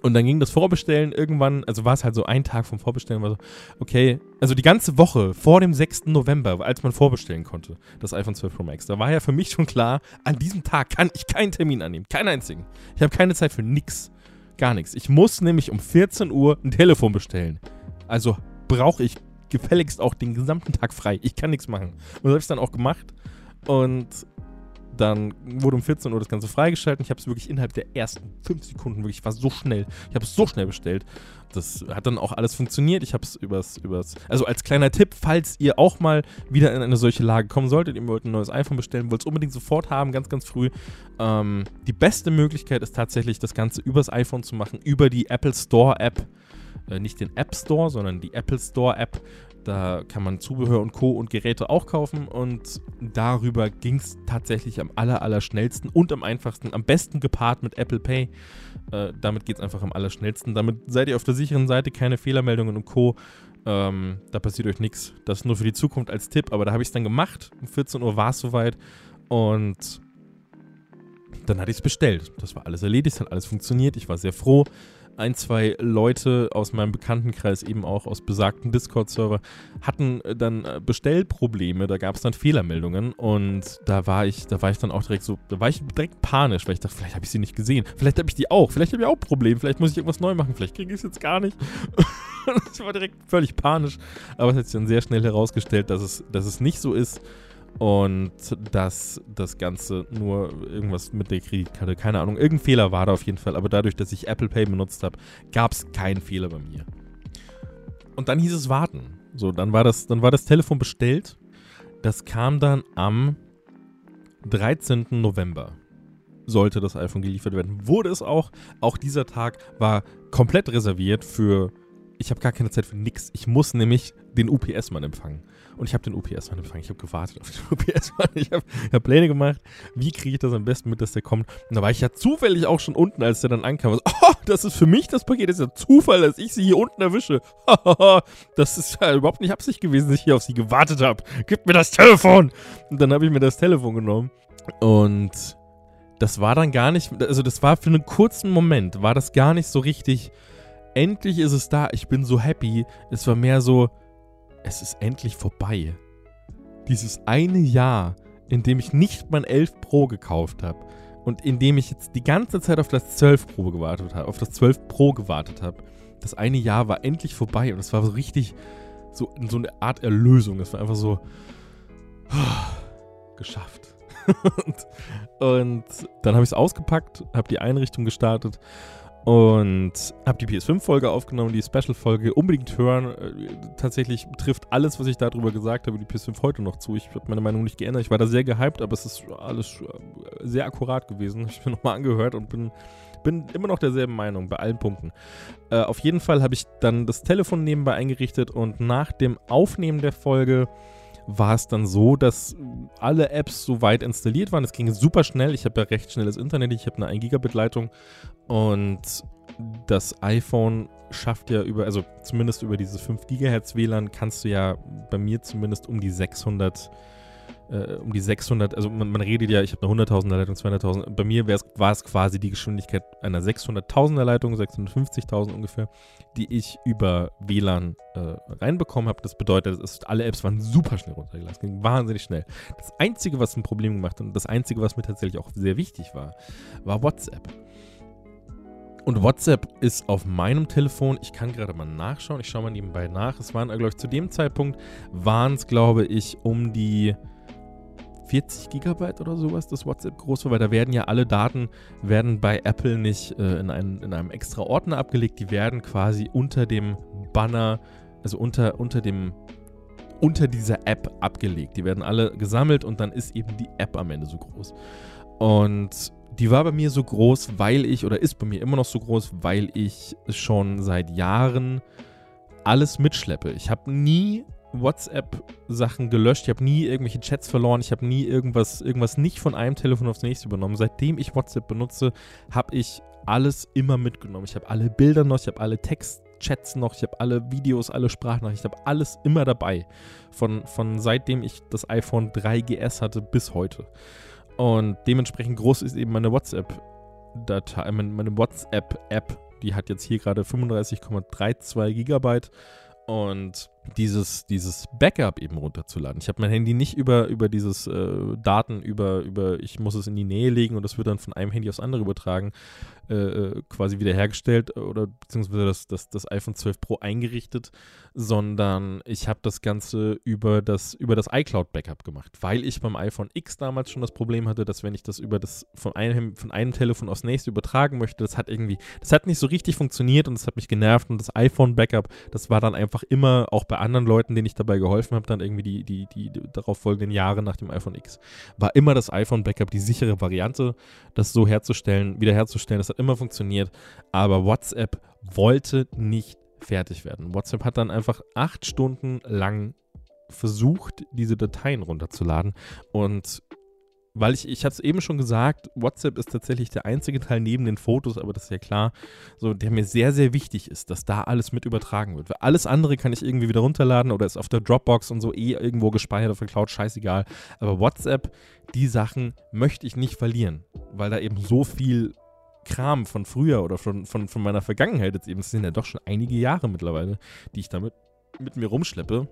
Und dann ging das Vorbestellen irgendwann, also war es halt so ein Tag vom Vorbestellen, war so, okay, also die ganze Woche vor dem 6. November, als man vorbestellen konnte, das iPhone 12 Pro Max, da war ja für mich schon klar, an diesem Tag kann ich keinen Termin annehmen, keinen einzigen. Ich habe keine Zeit für nix, gar nichts. Ich muss nämlich um 14 Uhr ein Telefon bestellen. Also brauche ich gefälligst auch den gesamten Tag frei. Ich kann nichts machen. Und das habe ich dann auch gemacht. Und dann wurde um 14 Uhr das Ganze freigeschaltet. Ich habe es wirklich innerhalb der ersten 5 Sekunden, wirklich, war so schnell. Ich habe es so schnell bestellt. Das hat dann auch alles funktioniert. Ich habe es übers, übers. Also als kleiner Tipp, falls ihr auch mal wieder in eine solche Lage kommen solltet, ihr wollt ein neues iPhone bestellen, wollt es unbedingt sofort haben, ganz, ganz früh. Ähm, die beste Möglichkeit ist tatsächlich, das Ganze übers iPhone zu machen, über die Apple Store App. Äh, nicht den App Store, sondern die Apple Store App. Da kann man Zubehör und Co. und Geräte auch kaufen und darüber ging es tatsächlich am aller, aller schnellsten und am einfachsten, am besten gepaart mit Apple Pay. Äh, damit geht es einfach am allerschnellsten. Damit seid ihr auf der sicheren Seite, keine Fehlermeldungen und Co. Ähm, da passiert euch nichts. Das nur für die Zukunft als Tipp, aber da habe ich es dann gemacht. Um 14 Uhr war es soweit und dann hatte ich es bestellt. Das war alles erledigt, hat alles funktioniert. Ich war sehr froh ein, zwei Leute aus meinem Bekanntenkreis, eben auch aus besagten Discord-Server, hatten äh, dann äh, Bestellprobleme, da gab es dann Fehlermeldungen und da war ich, da war ich dann auch direkt so, da war ich direkt panisch, weil ich dachte, vielleicht habe ich sie nicht gesehen, vielleicht habe ich die auch, vielleicht habe ich auch Probleme, vielleicht muss ich irgendwas neu machen, vielleicht kriege ich es jetzt gar nicht. ich war direkt völlig panisch, aber es hat sich dann sehr schnell herausgestellt, dass es, dass es nicht so ist und dass das Ganze nur irgendwas mit der Kreditkarte, keine Ahnung, irgendein Fehler war da auf jeden Fall, aber dadurch, dass ich Apple Pay benutzt habe, gab es keinen Fehler bei mir. Und dann hieß es warten. So, dann war das, dann war das Telefon bestellt. Das kam dann am 13. November. Sollte das iPhone geliefert werden. Wurde es auch. Auch dieser Tag war komplett reserviert für. Ich habe gar keine Zeit für nichts. Ich muss nämlich den UPS-Mann empfangen. Und ich habe den UPS-Mann empfangen. Ich habe gewartet auf den UPS-Mann. Ich habe hab Pläne gemacht. Wie kriege ich das am besten mit, dass der kommt? Und da war ich ja zufällig auch schon unten, als der dann ankam. So, oh, das ist für mich das Paket. Das ist ja Zufall, dass ich sie hier unten erwische. das ist ja überhaupt nicht Absicht gewesen, dass ich hier auf sie gewartet habe. Gib mir das Telefon! Und dann habe ich mir das Telefon genommen. Und das war dann gar nicht, also das war für einen kurzen Moment, war das gar nicht so richtig. Endlich ist es da. Ich bin so happy. Es war mehr so, es ist endlich vorbei. Dieses eine Jahr, in dem ich nicht mein 11 Pro gekauft habe und in dem ich jetzt die ganze Zeit auf das 12 Pro gewartet habe, auf das 12 Pro gewartet habe, das eine Jahr war endlich vorbei und es war so richtig so, so eine Art Erlösung. Es war einfach so geschafft. und, und, dann habe ich es ausgepackt, habe die Einrichtung gestartet und habe die PS5-Folge aufgenommen, die Special-Folge. Unbedingt hören. Äh, tatsächlich trifft alles, was ich darüber gesagt habe, die PS5 heute noch zu. Ich habe meine Meinung nicht geändert. Ich war da sehr gehypt, aber es ist alles äh, sehr akkurat gewesen. Ich bin nochmal angehört und bin, bin immer noch derselben Meinung bei allen Punkten. Äh, auf jeden Fall habe ich dann das Telefon nebenbei eingerichtet und nach dem Aufnehmen der Folge war es dann so, dass alle Apps soweit installiert waren. Es ging super schnell. Ich habe ja recht schnelles Internet. Ich habe eine 1 Gigabit Leitung und das iPhone schafft ja über, also zumindest über dieses 5 Gigahertz WLAN kannst du ja bei mir zumindest um die 600 äh, um die 600, also man, man redet ja, ich habe eine 100.000er Leitung, 200.000, bei mir war es quasi die Geschwindigkeit einer 600.000er Leitung, 650.000 ungefähr, die ich über WLAN äh, reinbekommen habe. Das bedeutet, ist, alle Apps waren super schnell runtergelassen, ging wahnsinnig schnell. Das Einzige, was ein Problem gemacht hat und das Einzige, was mir tatsächlich auch sehr wichtig war, war WhatsApp. Und WhatsApp ist auf meinem Telefon, ich kann gerade mal nachschauen, ich schaue mal nebenbei nach. Es waren, glaube ich, zu dem Zeitpunkt waren es, glaube ich, um die 40 Gigabyte oder sowas, das WhatsApp groß war, weil da werden ja alle Daten, werden bei Apple nicht äh, in, einen, in einem extra Ordner abgelegt, die werden quasi unter dem Banner, also unter, unter dem unter dieser App abgelegt. Die werden alle gesammelt und dann ist eben die App am Ende so groß. Und die war bei mir so groß, weil ich, oder ist bei mir immer noch so groß, weil ich schon seit Jahren alles mitschleppe. Ich habe nie WhatsApp-Sachen gelöscht. Ich habe nie irgendwelche Chats verloren. Ich habe nie irgendwas, irgendwas nicht von einem Telefon aufs nächste übernommen. Seitdem ich WhatsApp benutze, habe ich alles immer mitgenommen. Ich habe alle Bilder noch, ich habe alle Textchats noch, ich habe alle Videos, alle Sprachnachrichten, ich habe alles immer dabei. Von, von seitdem ich das iPhone 3GS hatte bis heute. Und dementsprechend groß ist eben meine WhatsApp-Datei, meine WhatsApp-App. Die hat jetzt hier gerade 35,32 Gigabyte. Und dieses, dieses Backup eben runterzuladen. Ich habe mein Handy nicht über, über dieses äh, Daten, über, über, ich muss es in die Nähe legen und das wird dann von einem Handy aufs andere übertragen, äh, äh quasi wiederhergestellt oder beziehungsweise das, das, das iPhone 12 Pro eingerichtet, sondern ich habe das Ganze über das, über das iCloud-Backup gemacht, weil ich beim iPhone X damals schon das Problem hatte, dass wenn ich das über das von einem, von einem Telefon aufs nächste übertragen möchte, das hat irgendwie, das hat nicht so richtig funktioniert und das hat mich genervt und das iPhone-Backup, das war dann einfach immer auch bei bei anderen Leuten, denen ich dabei geholfen habe, dann irgendwie die, die, die, die darauf folgenden Jahre nach dem iPhone X, war immer das iPhone Backup die sichere Variante, das so herzustellen, wiederherzustellen. Das hat immer funktioniert. Aber WhatsApp wollte nicht fertig werden. WhatsApp hat dann einfach acht Stunden lang versucht, diese Dateien runterzuladen und weil ich, ich hatte es eben schon gesagt, WhatsApp ist tatsächlich der einzige Teil neben den Fotos, aber das ist ja klar, so, der mir sehr, sehr wichtig ist, dass da alles mit übertragen wird. Weil alles andere kann ich irgendwie wieder runterladen oder ist auf der Dropbox und so eh irgendwo gespeichert auf der Cloud, scheißegal. Aber WhatsApp, die Sachen möchte ich nicht verlieren, weil da eben so viel Kram von früher oder von, von, von meiner Vergangenheit jetzt eben, es sind ja doch schon einige Jahre mittlerweile, die ich damit mit mir rumschleppe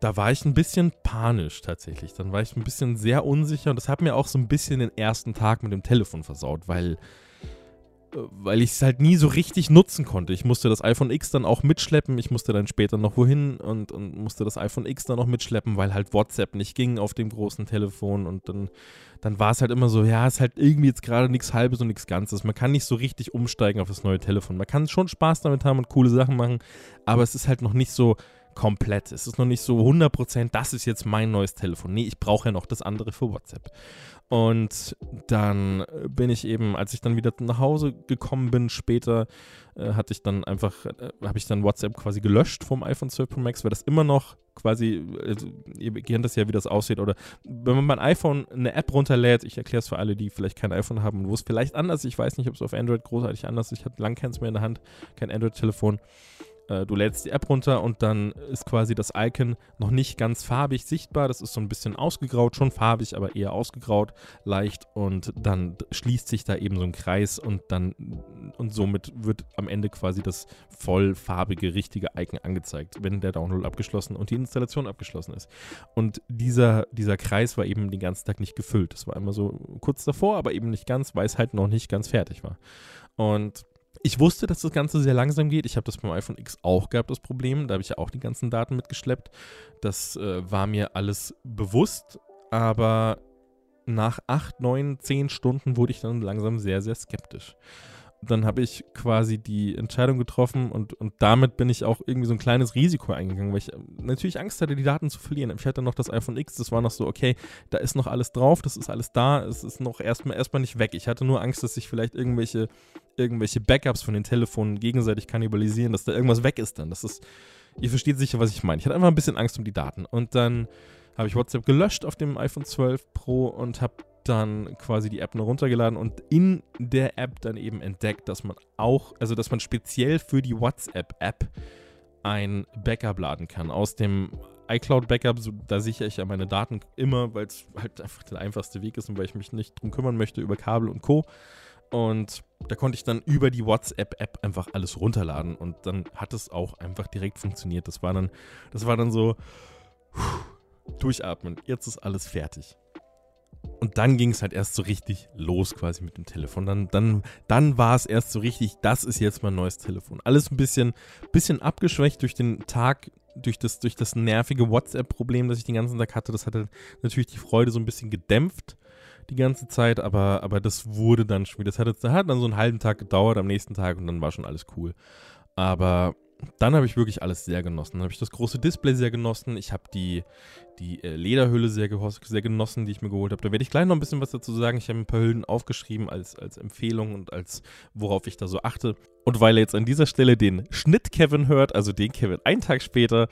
da war ich ein bisschen panisch tatsächlich. Dann war ich ein bisschen sehr unsicher und das hat mir auch so ein bisschen den ersten Tag mit dem Telefon versaut, weil, äh, weil ich es halt nie so richtig nutzen konnte. Ich musste das iPhone X dann auch mitschleppen, ich musste dann später noch wohin und, und musste das iPhone X dann noch mitschleppen, weil halt WhatsApp nicht ging auf dem großen Telefon und dann, dann war es halt immer so, ja, ist halt irgendwie jetzt gerade nichts Halbes und nichts Ganzes. Man kann nicht so richtig umsteigen auf das neue Telefon. Man kann schon Spaß damit haben und coole Sachen machen, aber es ist halt noch nicht so komplett. Es ist noch nicht so 100%, das ist jetzt mein neues Telefon. Nee, ich brauche ja noch das andere für WhatsApp. Und dann bin ich eben, als ich dann wieder nach Hause gekommen bin, später, äh, hatte ich dann einfach, äh, habe ich dann WhatsApp quasi gelöscht vom iPhone 12 Pro Max, weil das immer noch quasi, also, ihr kennt das ja, wie das aussieht, oder wenn man mein iPhone eine App runterlädt, ich erkläre es für alle, die vielleicht kein iPhone haben wo es vielleicht anders, ich weiß nicht, ob es auf Android großartig anders ist, ich hatte lang keins mehr in der Hand, kein Android-Telefon, äh, du lädst die App runter und dann ist quasi das Icon noch nicht ganz farbig sichtbar. Das ist so ein bisschen ausgegraut, schon farbig, aber eher ausgegraut, leicht. Und dann schließt sich da eben so ein Kreis und dann und somit wird am Ende quasi das vollfarbige, richtige Icon angezeigt, wenn der Download abgeschlossen und die Installation abgeschlossen ist. Und dieser, dieser Kreis war eben den ganzen Tag nicht gefüllt. Das war immer so kurz davor, aber eben nicht ganz, weil es halt noch nicht ganz fertig war. Und ich wusste, dass das Ganze sehr langsam geht. Ich habe das beim iPhone X auch gehabt, das Problem. Da habe ich ja auch die ganzen Daten mitgeschleppt. Das äh, war mir alles bewusst, aber nach acht, neun, zehn Stunden wurde ich dann langsam sehr, sehr skeptisch. Dann habe ich quasi die Entscheidung getroffen und, und damit bin ich auch irgendwie so ein kleines Risiko eingegangen, weil ich äh, natürlich Angst hatte, die Daten zu verlieren. Ich hatte noch das iPhone X, das war noch so, okay, da ist noch alles drauf, das ist alles da, es ist noch erstmal erstmal nicht weg. Ich hatte nur Angst, dass sich vielleicht irgendwelche, irgendwelche Backups von den Telefonen gegenseitig kannibalisieren, dass da irgendwas weg ist dann. Das ist, ihr versteht sicher, was ich meine. Ich hatte einfach ein bisschen Angst um die Daten. Und dann habe ich WhatsApp gelöscht auf dem iPhone 12 Pro und habe dann quasi die App nur runtergeladen und in der App dann eben entdeckt, dass man auch, also dass man speziell für die WhatsApp-App ein Backup laden kann. Aus dem iCloud-Backup, so, da sichere ich ja meine Daten immer, weil es halt einfach der einfachste Weg ist und weil ich mich nicht drum kümmern möchte über Kabel und Co. Und da konnte ich dann über die WhatsApp-App einfach alles runterladen und dann hat es auch einfach direkt funktioniert. Das war dann, das war dann so durchatmen. Jetzt ist alles fertig. Und dann ging es halt erst so richtig los quasi mit dem Telefon. Dann, dann, dann war es erst so richtig, das ist jetzt mein neues Telefon. Alles ein bisschen, bisschen abgeschwächt durch den Tag, durch das, durch das nervige WhatsApp-Problem, das ich den ganzen Tag hatte. Das hatte natürlich die Freude so ein bisschen gedämpft die ganze Zeit, aber, aber das wurde dann schon wieder. Das hat, das hat dann so einen halben Tag gedauert am nächsten Tag und dann war schon alles cool. Aber dann habe ich wirklich alles sehr genossen. Dann habe ich das große Display sehr genossen. Ich habe die, die äh, Lederhülle sehr, sehr genossen, die ich mir geholt habe. Da werde ich gleich noch ein bisschen was dazu sagen. Ich habe ein paar Hüllen aufgeschrieben als, als Empfehlung und als worauf ich da so achte. Und weil er jetzt an dieser Stelle den Schnitt Kevin hört, also den Kevin einen Tag später,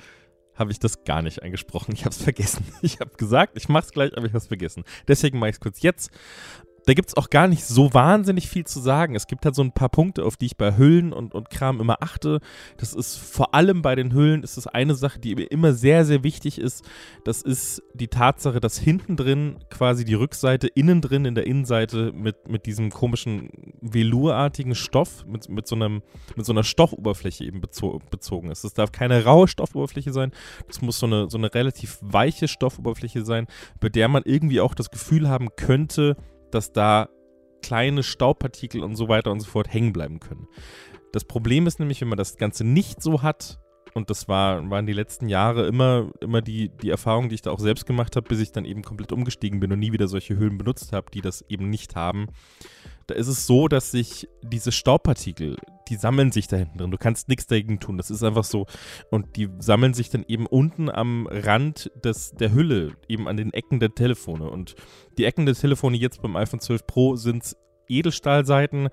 habe ich das gar nicht angesprochen. Ich habe es vergessen. Ich habe gesagt, ich mache es gleich, aber ich habe es vergessen. Deswegen mache ich es kurz jetzt da gibt es auch gar nicht so wahnsinnig viel zu sagen. Es gibt halt so ein paar Punkte, auf die ich bei Hüllen und, und Kram immer achte. Das ist vor allem bei den Hüllen ist es eine Sache, die mir immer sehr, sehr wichtig ist. Das ist die Tatsache, dass hinten drin quasi die Rückseite, innen drin in der Innenseite mit, mit diesem komischen velurartigen Stoff, mit, mit, so einem, mit so einer Stoffoberfläche eben bezo bezogen ist. Es darf keine raue Stoffoberfläche sein. Das muss so eine, so eine relativ weiche Stoffoberfläche sein, bei der man irgendwie auch das Gefühl haben könnte, dass da kleine Staubpartikel und so weiter und so fort hängen bleiben können. Das Problem ist nämlich, wenn man das Ganze nicht so hat, und das war, waren die letzten Jahre immer, immer die, die Erfahrung, die ich da auch selbst gemacht habe, bis ich dann eben komplett umgestiegen bin und nie wieder solche Höhlen benutzt habe, die das eben nicht haben. Da ist es so, dass sich diese Staubpartikel, die sammeln sich da hinten drin. Du kannst nichts dagegen tun. Das ist einfach so. Und die sammeln sich dann eben unten am Rand des, der Hülle, eben an den Ecken der Telefone. Und die Ecken der Telefone jetzt beim iPhone 12 Pro sind Edelstahlseiten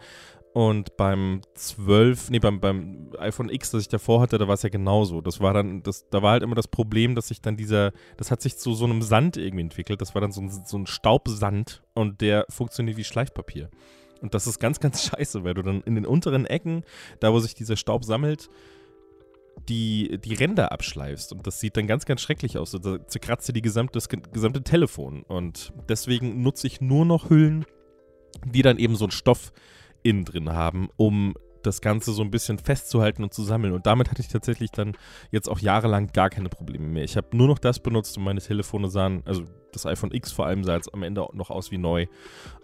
und beim 12, nee, beim, beim iPhone X, das ich davor hatte, da war es ja genauso. Das war dann, das, da war halt immer das Problem, dass sich dann dieser, das hat sich zu so einem Sand irgendwie entwickelt. Das war dann so ein, so ein Staubsand und der funktioniert wie Schleifpapier. Und das ist ganz, ganz scheiße, weil du dann in den unteren Ecken, da wo sich dieser Staub sammelt, die, die Ränder abschleifst. Und das sieht dann ganz, ganz schrecklich aus. Da zerkratzt dir die gesamte, das gesamte Telefon. Und deswegen nutze ich nur noch Hüllen, die dann eben so einen Stoff innen drin haben, um das Ganze so ein bisschen festzuhalten und zu sammeln. Und damit hatte ich tatsächlich dann jetzt auch jahrelang gar keine Probleme mehr. Ich habe nur noch das benutzt und meine Telefone sahen, also das iPhone X vor allem sah jetzt am Ende noch aus wie neu.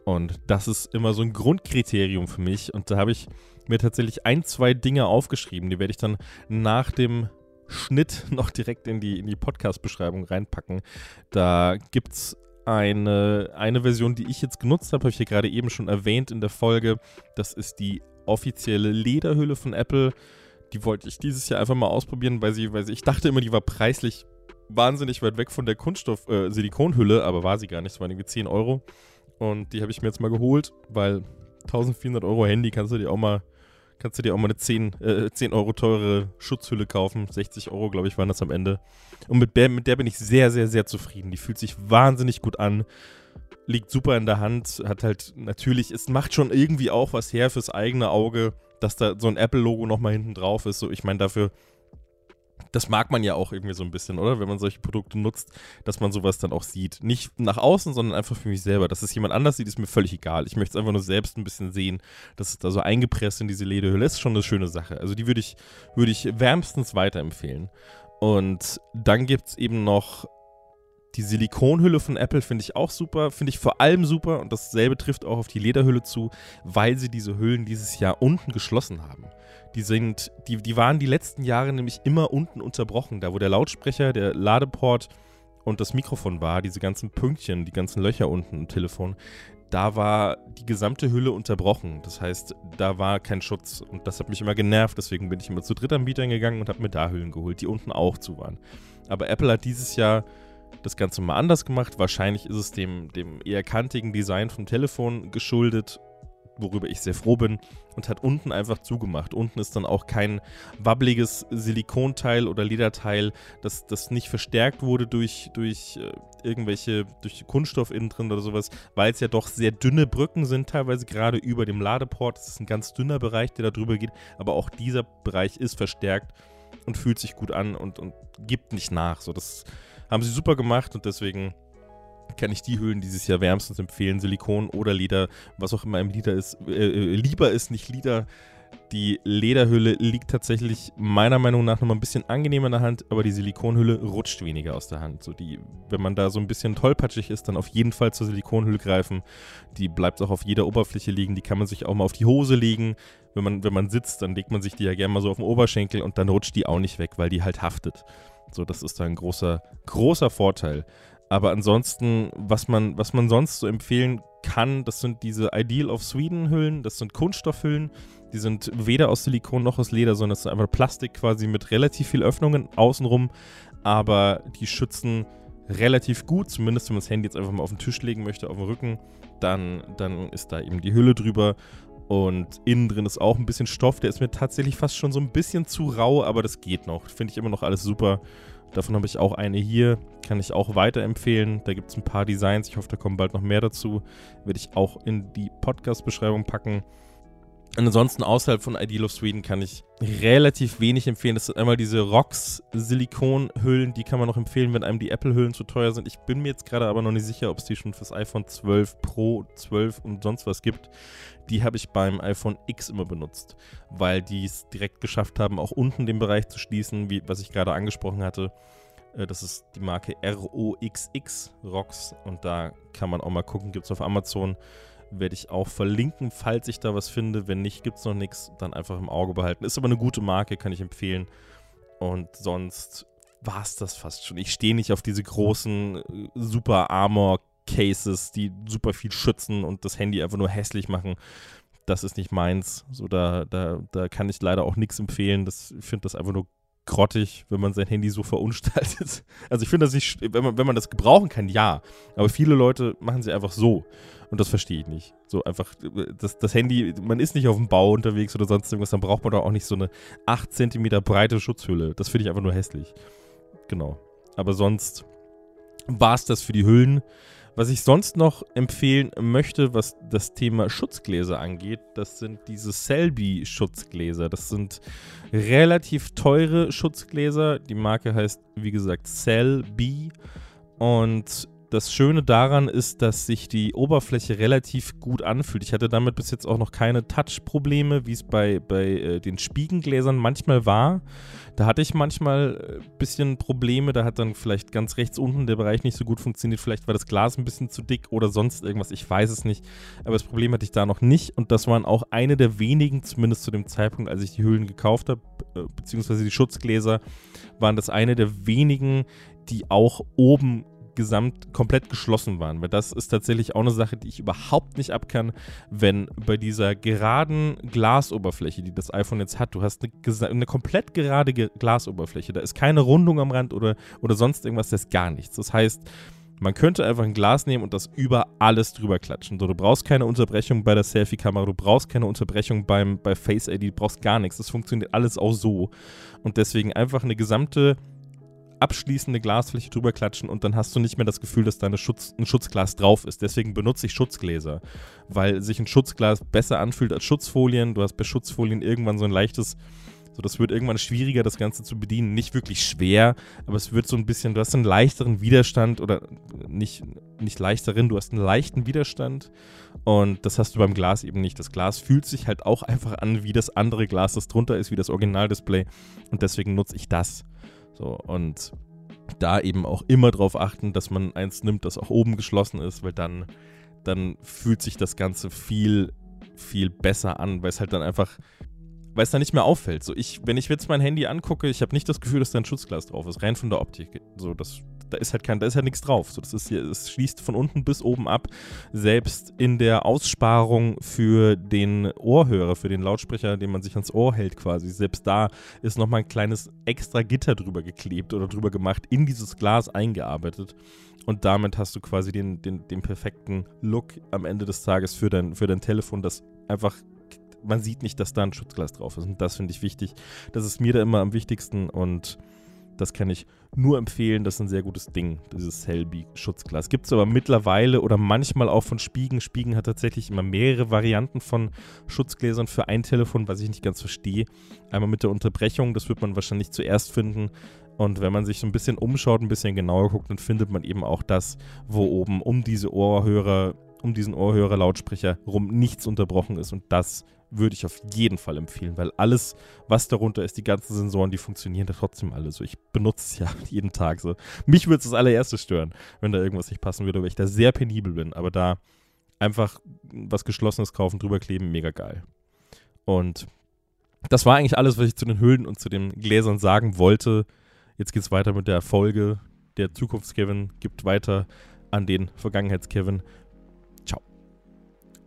Und das ist immer so ein Grundkriterium für mich. Und da habe ich mir tatsächlich ein, zwei Dinge aufgeschrieben. Die werde ich dann nach dem Schnitt noch direkt in die, in die Podcast-Beschreibung reinpacken. Da gibt es eine, eine Version, die ich jetzt genutzt habe, habe ich ja gerade eben schon erwähnt in der Folge. Das ist die offizielle Lederhülle von Apple. Die wollte ich dieses Jahr einfach mal ausprobieren, weil sie, weil sie, ich dachte immer, die war preislich wahnsinnig weit weg von der Kunststoff-Silikonhülle, äh, aber war sie gar nicht. Es waren irgendwie 10 Euro. Und die habe ich mir jetzt mal geholt, weil 1400 Euro Handy kannst du dir auch mal kannst du dir auch mal eine 10, äh, 10 Euro teure Schutzhülle kaufen. 60 Euro, glaube ich, waren das am Ende. Und mit der, mit der bin ich sehr, sehr, sehr zufrieden. Die fühlt sich wahnsinnig gut an. Liegt super in der Hand. Hat halt natürlich, es macht schon irgendwie auch was her fürs eigene Auge, dass da so ein Apple-Logo nochmal hinten drauf ist. So, ich meine, dafür das mag man ja auch irgendwie so ein bisschen, oder? Wenn man solche Produkte nutzt, dass man sowas dann auch sieht. Nicht nach außen, sondern einfach für mich selber. Dass es jemand anders sieht, ist mir völlig egal. Ich möchte es einfach nur selbst ein bisschen sehen. Das ist da so eingepresst in diese Lederhülle. Das ist schon eine schöne Sache. Also die würde ich, würde ich wärmstens weiterempfehlen. Und dann gibt es eben noch die Silikonhülle von Apple finde ich auch super, finde ich vor allem super und dasselbe trifft auch auf die Lederhülle zu, weil sie diese Hüllen dieses Jahr unten geschlossen haben. Die sind, die, die waren die letzten Jahre nämlich immer unten unterbrochen, da wo der Lautsprecher, der Ladeport und das Mikrofon war, diese ganzen Pünktchen, die ganzen Löcher unten im Telefon, da war die gesamte Hülle unterbrochen. Das heißt, da war kein Schutz. Und das hat mich immer genervt. Deswegen bin ich immer zu Drittanbietern gegangen und habe mir da Hüllen geholt, die unten auch zu waren. Aber Apple hat dieses Jahr das Ganze mal anders gemacht. Wahrscheinlich ist es dem, dem eher kantigen Design vom Telefon geschuldet worüber ich sehr froh bin, und hat unten einfach zugemacht. Unten ist dann auch kein wabbliges Silikonteil oder Lederteil, das, das nicht verstärkt wurde durch, durch äh, irgendwelche, durch Kunststoff innen drin oder sowas, weil es ja doch sehr dünne Brücken sind, teilweise gerade über dem Ladeport. Das ist ein ganz dünner Bereich, der da drüber geht, aber auch dieser Bereich ist verstärkt und fühlt sich gut an und, und gibt nicht nach. So, das haben sie super gemacht und deswegen kann ich die Hüllen dieses Jahr wärmstens empfehlen. Silikon oder Leder, was auch immer im Leder ist. Äh, äh, lieber ist nicht Leder. Die Lederhülle liegt tatsächlich meiner Meinung nach noch mal ein bisschen angenehmer in der Hand, aber die Silikonhülle rutscht weniger aus der Hand. So die, wenn man da so ein bisschen tollpatschig ist, dann auf jeden Fall zur Silikonhülle greifen. Die bleibt auch auf jeder Oberfläche liegen. Die kann man sich auch mal auf die Hose legen. Wenn man, wenn man sitzt, dann legt man sich die ja gerne mal so auf den Oberschenkel und dann rutscht die auch nicht weg, weil die halt haftet. So, das ist da ein großer, großer Vorteil. Aber ansonsten, was man, was man sonst so empfehlen kann, das sind diese Ideal of Sweden Hüllen, das sind Kunststoffhüllen. Die sind weder aus Silikon noch aus Leder, sondern es ist einfach Plastik quasi mit relativ viel Öffnungen außenrum. Aber die schützen relativ gut, zumindest wenn man das Handy jetzt einfach mal auf den Tisch legen möchte, auf dem Rücken, dann, dann ist da eben die Hülle drüber. Und innen drin ist auch ein bisschen Stoff, der ist mir tatsächlich fast schon so ein bisschen zu rau, aber das geht noch. Finde ich immer noch alles super. Davon habe ich auch eine hier, kann ich auch weiterempfehlen. Da gibt es ein paar Designs. Ich hoffe, da kommen bald noch mehr dazu. Werde ich auch in die Podcast-Beschreibung packen. Und ansonsten außerhalb von Ideal of Sweden kann ich relativ wenig empfehlen. Das sind einmal diese Rox Silikonhüllen, die kann man noch empfehlen, wenn einem die Apple-Hüllen zu teuer sind. Ich bin mir jetzt gerade aber noch nicht sicher, ob es die schon fürs iPhone 12 Pro, 12 und sonst was gibt. Die habe ich beim iPhone X immer benutzt, weil die es direkt geschafft haben, auch unten den Bereich zu schließen, wie was ich gerade angesprochen hatte. Äh, das ist die Marke ROXX Rox und da kann man auch mal gucken, gibt es auf Amazon werde ich auch verlinken, falls ich da was finde. Wenn nicht, gibt es noch nichts. Dann einfach im Auge behalten. Ist aber eine gute Marke, kann ich empfehlen. Und sonst war es das fast schon. Ich stehe nicht auf diese großen äh, Super Armor Cases, die super viel schützen und das Handy einfach nur hässlich machen. Das ist nicht meins. So, da, da, da kann ich leider auch nichts empfehlen. Das, ich finde das einfach nur grottig, wenn man sein Handy so verunstaltet. Also ich finde das nicht, wenn man, wenn man das gebrauchen kann, ja. Aber viele Leute machen sie einfach so. Und das verstehe ich nicht. So einfach, das, das Handy, man ist nicht auf dem Bau unterwegs oder sonst irgendwas, dann braucht man doch auch nicht so eine 8 cm breite Schutzhülle. Das finde ich einfach nur hässlich. Genau. Aber sonst war es das für die Hüllen. Was ich sonst noch empfehlen möchte, was das Thema Schutzgläser angeht, das sind diese Selby-Schutzgläser. Das sind relativ teure Schutzgläser. Die Marke heißt, wie gesagt, Selby. Und das Schöne daran ist, dass sich die Oberfläche relativ gut anfühlt. Ich hatte damit bis jetzt auch noch keine Touch-Probleme, wie es bei, bei äh, den Spiegengläsern manchmal war. Da hatte ich manchmal ein äh, bisschen Probleme. Da hat dann vielleicht ganz rechts unten der Bereich nicht so gut funktioniert. Vielleicht war das Glas ein bisschen zu dick oder sonst irgendwas. Ich weiß es nicht. Aber das Problem hatte ich da noch nicht. Und das waren auch eine der wenigen, zumindest zu dem Zeitpunkt, als ich die Hüllen gekauft habe, äh, beziehungsweise die Schutzgläser, waren das eine der wenigen, die auch oben gesamt komplett geschlossen waren. Weil das ist tatsächlich auch eine Sache, die ich überhaupt nicht abkann, wenn bei dieser geraden Glasoberfläche, die das iPhone jetzt hat, du hast eine, eine komplett gerade Glasoberfläche, da ist keine Rundung am Rand oder, oder sonst irgendwas, das ist gar nichts. Das heißt, man könnte einfach ein Glas nehmen und das über alles drüber klatschen. So, du brauchst keine Unterbrechung bei der Selfie-Kamera, du brauchst keine Unterbrechung beim, bei Face ID, du brauchst gar nichts. Das funktioniert alles auch so. Und deswegen einfach eine gesamte abschließende Glasfläche drüber klatschen und dann hast du nicht mehr das Gefühl, dass da Schutz, ein Schutzglas drauf ist. Deswegen benutze ich Schutzgläser, weil sich ein Schutzglas besser anfühlt als Schutzfolien. Du hast bei Schutzfolien irgendwann so ein leichtes, so das wird irgendwann schwieriger, das Ganze zu bedienen. Nicht wirklich schwer, aber es wird so ein bisschen, du hast einen leichteren Widerstand oder nicht, nicht leichteren, du hast einen leichten Widerstand und das hast du beim Glas eben nicht. Das Glas fühlt sich halt auch einfach an wie das andere Glas, das drunter ist, wie das Originaldisplay und deswegen nutze ich das. So, und da eben auch immer darauf achten, dass man eins nimmt, das auch oben geschlossen ist, weil dann, dann fühlt sich das Ganze viel, viel besser an, weil es halt dann einfach, weil es dann nicht mehr auffällt. So, ich, wenn ich jetzt mein Handy angucke, ich habe nicht das Gefühl, dass da ein Schutzglas drauf ist, rein von der Optik. So, das da ist halt kein, da ist halt nichts drauf. So, das ist hier, es schließt von unten bis oben ab. Selbst in der Aussparung für den Ohrhörer, für den Lautsprecher, den man sich ans Ohr hält quasi, selbst da ist nochmal ein kleines extra Gitter drüber geklebt oder drüber gemacht, in dieses Glas eingearbeitet. Und damit hast du quasi den, den, den perfekten Look am Ende des Tages für dein, für dein Telefon, das einfach man sieht nicht, dass da ein Schutzglas drauf ist. Und das finde ich wichtig. Das ist mir da immer am wichtigsten und das kann ich nur empfehlen. Das ist ein sehr gutes Ding, dieses Selby-Schutzglas. Gibt es aber mittlerweile oder manchmal auch von Spiegen. Spiegen hat tatsächlich immer mehrere Varianten von Schutzgläsern für ein Telefon, was ich nicht ganz verstehe. Einmal mit der Unterbrechung, das wird man wahrscheinlich zuerst finden. Und wenn man sich so ein bisschen umschaut, ein bisschen genauer guckt, dann findet man eben auch das, wo oben um diese Ohrhörer, um diesen Ohrhörer-Lautsprecher rum nichts unterbrochen ist. Und das würde ich auf jeden Fall empfehlen, weil alles, was darunter ist, die ganzen Sensoren, die funktionieren da trotzdem alle so. Ich benutze es ja jeden Tag so. Mich würde es das allererste stören, wenn da irgendwas nicht passen würde, weil ich da sehr penibel bin. Aber da einfach was Geschlossenes kaufen, drüber kleben, mega geil. Und das war eigentlich alles, was ich zu den Hüllen und zu den Gläsern sagen wollte. Jetzt geht es weiter mit der Folge. Der Zukunfts-Kevin gibt weiter an den Vergangenheits-Kevin.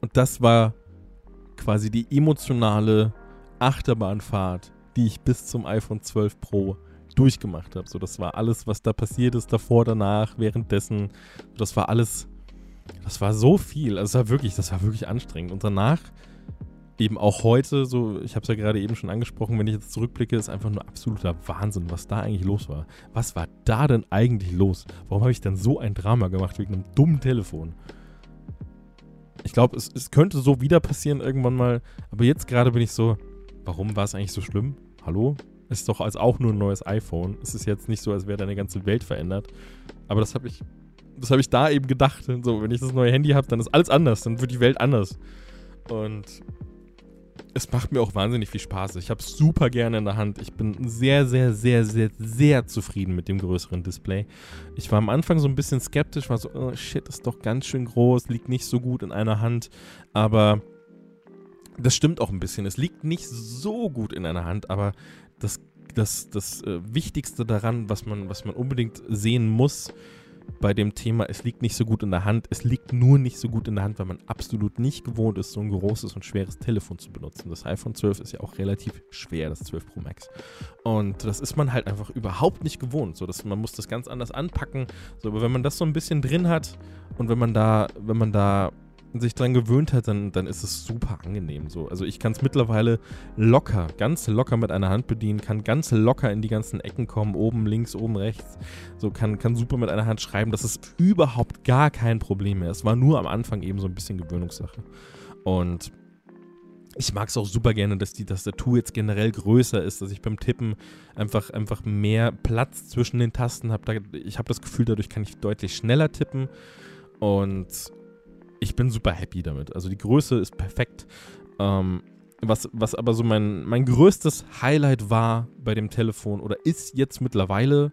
Und das war quasi die emotionale Achterbahnfahrt, die ich bis zum iPhone 12 Pro durchgemacht habe. So, das war alles, was da passiert ist, davor, danach, währenddessen. Das war alles, das war so viel. Also, das war wirklich, das war wirklich anstrengend. Und danach, eben auch heute, so, ich habe es ja gerade eben schon angesprochen, wenn ich jetzt zurückblicke, ist einfach nur absoluter Wahnsinn, was da eigentlich los war. Was war da denn eigentlich los? Warum habe ich dann so ein Drama gemacht wegen einem dummen Telefon? Ich glaube, es, es könnte so wieder passieren irgendwann mal. Aber jetzt gerade bin ich so, warum war es eigentlich so schlimm? Hallo? Es ist doch als auch nur ein neues iPhone. Es ist jetzt nicht so, als wäre deine ganze Welt verändert. Aber das habe ich, das habe ich da eben gedacht. So, wenn ich das neue Handy habe, dann ist alles anders. Dann wird die Welt anders. Und es macht mir auch wahnsinnig viel Spaß. Ich habe es super gerne in der Hand. Ich bin sehr, sehr, sehr, sehr, sehr zufrieden mit dem größeren Display. Ich war am Anfang so ein bisschen skeptisch, war so, oh shit, ist doch ganz schön groß, liegt nicht so gut in einer Hand. Aber das stimmt auch ein bisschen. Es liegt nicht so gut in einer Hand, aber das, das, das äh, Wichtigste daran, was man, was man unbedingt sehen muss, bei dem Thema, es liegt nicht so gut in der Hand. Es liegt nur nicht so gut in der Hand, weil man absolut nicht gewohnt ist, so ein großes und schweres Telefon zu benutzen. Das iPhone 12 ist ja auch relativ schwer, das 12 Pro Max. Und das ist man halt einfach überhaupt nicht gewohnt. So, dass man muss das ganz anders anpacken. So, aber wenn man das so ein bisschen drin hat und wenn man da, wenn man da sich dran gewöhnt hat, dann, dann ist es super angenehm so. Also ich kann es mittlerweile locker, ganz locker mit einer Hand bedienen, kann ganz locker in die ganzen Ecken kommen, oben, links, oben, rechts. So kann, kann super mit einer Hand schreiben. Das ist überhaupt gar kein Problem mehr. Es war nur am Anfang eben so ein bisschen Gewöhnungssache. Und ich mag es auch super gerne, dass die Tastatur jetzt generell größer ist, dass ich beim Tippen einfach, einfach mehr Platz zwischen den Tasten habe. Ich habe das Gefühl, dadurch kann ich deutlich schneller tippen. Und ich bin super happy damit. Also die Größe ist perfekt. Ähm, was, was aber so mein, mein größtes Highlight war bei dem Telefon oder ist jetzt mittlerweile,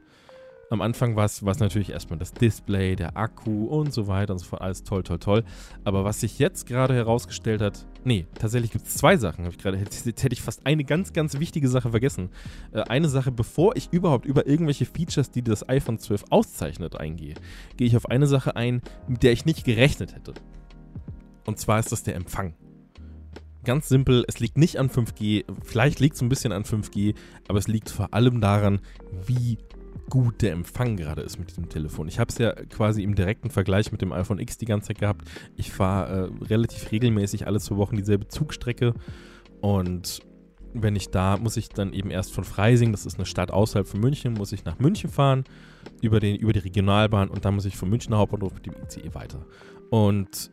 am Anfang war es natürlich erstmal das Display, der Akku und so weiter und so fort. Alles toll, toll, toll. Aber was sich jetzt gerade herausgestellt hat, nee, tatsächlich gibt es zwei Sachen. Ich gerade, jetzt, jetzt, hätte ich fast eine ganz, ganz wichtige Sache vergessen. Äh, eine Sache, bevor ich überhaupt über irgendwelche Features, die das iPhone 12 auszeichnet, eingehe, gehe ich auf eine Sache ein, mit der ich nicht gerechnet hätte. Und zwar ist das der Empfang. Ganz simpel, es liegt nicht an 5G, vielleicht liegt es ein bisschen an 5G, aber es liegt vor allem daran, wie gut der Empfang gerade ist mit diesem Telefon. Ich habe es ja quasi im direkten Vergleich mit dem iPhone X die ganze Zeit gehabt. Ich fahre äh, relativ regelmäßig alle zwei Wochen dieselbe Zugstrecke und wenn ich da, muss ich dann eben erst von Freising, das ist eine Stadt außerhalb von München, muss ich nach München fahren, über, den, über die Regionalbahn und dann muss ich vom Münchner Hauptbahnhof mit dem ICE weiter. Und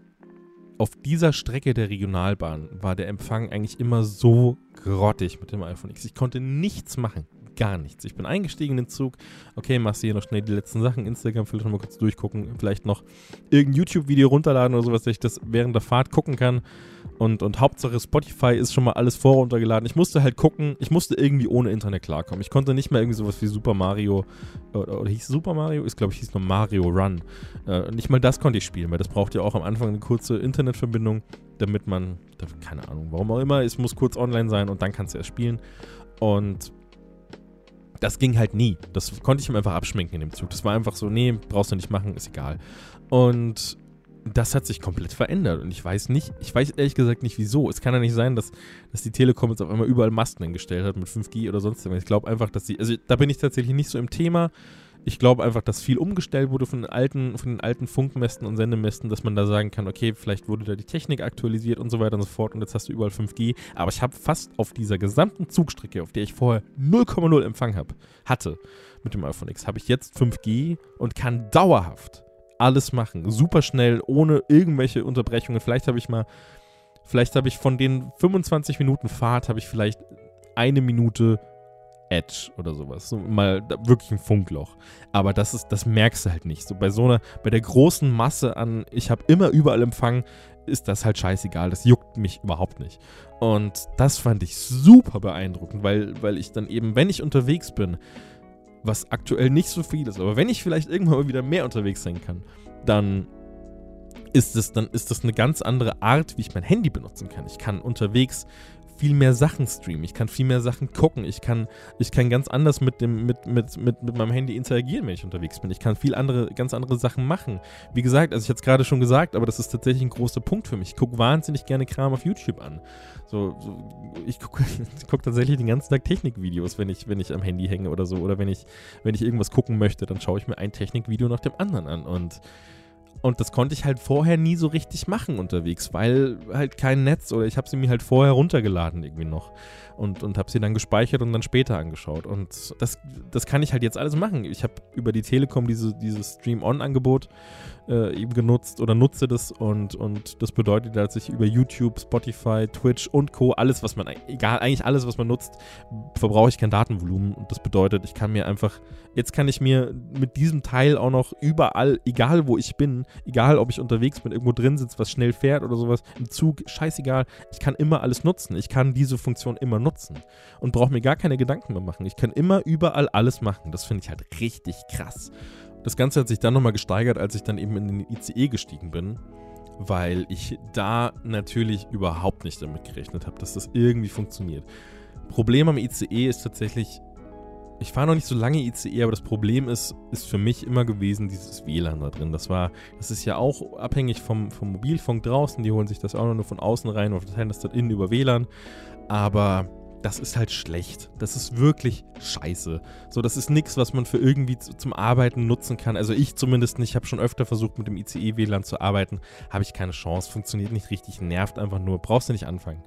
auf dieser Strecke der Regionalbahn war der Empfang eigentlich immer so grottig mit dem iPhone X. Ich konnte nichts machen. Gar nichts. Ich bin eingestiegen in den Zug. Okay, machst du hier noch schnell die letzten Sachen. Instagram vielleicht noch mal kurz durchgucken. Vielleicht noch irgendein YouTube-Video runterladen oder sowas, dass ich das während der Fahrt gucken kann. Und, und Hauptsache Spotify ist schon mal alles voruntergeladen. Ich musste halt gucken, ich musste irgendwie ohne Internet klarkommen. Ich konnte nicht mehr irgendwie sowas wie Super Mario, oder, oder hieß Super Mario? Ich glaube, ich hieß nur Mario Run. Äh, nicht mal das konnte ich spielen, weil das braucht ja auch am Anfang eine kurze Internetverbindung, damit man, keine Ahnung, warum auch immer, es muss kurz online sein und dann kannst du erst spielen. Und Das ging halt nie. Das konnte ich ihm einfach abschminken in dem Zug. Das war einfach so, nee, brauchst du nicht machen, ist egal. Und das hat sich komplett verändert und ich weiß nicht, ich weiß ehrlich gesagt nicht wieso. Es kann ja nicht sein, dass, dass die Telekom jetzt auf einmal überall Masten hingestellt hat mit 5G oder sonst irgendwas. Ich glaube einfach, dass sie, also da bin ich tatsächlich nicht so im Thema. Ich glaube einfach, dass viel umgestellt wurde von den alten, von den alten Funkmästen und Sendemästen, dass man da sagen kann, okay, vielleicht wurde da die Technik aktualisiert und so weiter und so fort und jetzt hast du überall 5G. Aber ich habe fast auf dieser gesamten Zugstrecke, auf der ich vorher 0,0 Empfang hab, hatte mit dem iPhone X, habe ich jetzt 5G und kann dauerhaft alles machen. Super schnell, ohne irgendwelche Unterbrechungen. Vielleicht habe ich mal, vielleicht habe ich von den 25 Minuten Fahrt, habe ich vielleicht eine Minute Edge oder sowas. So mal wirklich ein Funkloch. Aber das ist, das merkst du halt nicht. So bei so einer, bei der großen Masse an, ich habe immer überall Empfang, ist das halt scheißegal. Das juckt mich überhaupt nicht. Und das fand ich super beeindruckend, weil, weil ich dann eben, wenn ich unterwegs bin, was aktuell nicht so viel ist, aber wenn ich vielleicht irgendwann mal wieder mehr unterwegs sein kann, dann ist es dann ist das eine ganz andere Art, wie ich mein Handy benutzen kann. Ich kann unterwegs viel mehr Sachen streamen, ich kann viel mehr Sachen gucken, ich kann, ich kann ganz anders mit, dem, mit, mit, mit, mit meinem Handy interagieren, wenn ich unterwegs bin. Ich kann viel andere, ganz andere Sachen machen. Wie gesagt, also ich hatte es gerade schon gesagt, aber das ist tatsächlich ein großer Punkt für mich. Ich gucke wahnsinnig gerne Kram auf YouTube an. So, so ich gucke guck tatsächlich den ganzen Tag Technikvideos, wenn ich, wenn ich am Handy hänge oder so. Oder wenn ich, wenn ich irgendwas gucken möchte, dann schaue ich mir ein Technikvideo nach dem anderen an. Und und das konnte ich halt vorher nie so richtig machen unterwegs, weil halt kein Netz oder ich habe sie mir halt vorher runtergeladen irgendwie noch und, und habe sie dann gespeichert und dann später angeschaut. Und das, das kann ich halt jetzt alles machen. Ich habe über die Telekom diese, dieses Stream-On-Angebot äh, eben genutzt oder nutze das und, und das bedeutet, dass ich über YouTube, Spotify, Twitch und Co. alles, was man, egal, eigentlich alles, was man nutzt, verbrauche ich kein Datenvolumen und das bedeutet, ich kann mir einfach, jetzt kann ich mir mit diesem Teil auch noch überall, egal wo ich bin, egal ob ich unterwegs bin, irgendwo drin sitze, was schnell fährt oder sowas, im Zug, scheißegal, ich kann immer alles nutzen. Ich kann diese Funktion immer nutzen und brauche mir gar keine Gedanken mehr machen. Ich kann immer überall alles machen. Das finde ich halt richtig krass. Das Ganze hat sich dann nochmal gesteigert, als ich dann eben in den ICE gestiegen bin, weil ich da natürlich überhaupt nicht damit gerechnet habe, dass das irgendwie funktioniert. Problem am ICE ist tatsächlich, ich fahre noch nicht so lange ICE, aber das Problem ist, ist für mich immer gewesen dieses WLAN da drin. Das war, das ist ja auch abhängig vom, vom Mobilfunk draußen. Die holen sich das auch nur von außen rein und verteilen das dann innen über WLAN. Aber das ist halt schlecht. Das ist wirklich scheiße. So, das ist nichts, was man für irgendwie zu, zum Arbeiten nutzen kann. Also ich zumindest nicht. Ich habe schon öfter versucht, mit dem ICE-WLAN zu arbeiten. Habe ich keine Chance. Funktioniert nicht richtig. Nervt einfach nur. Brauchst du nicht anfangen.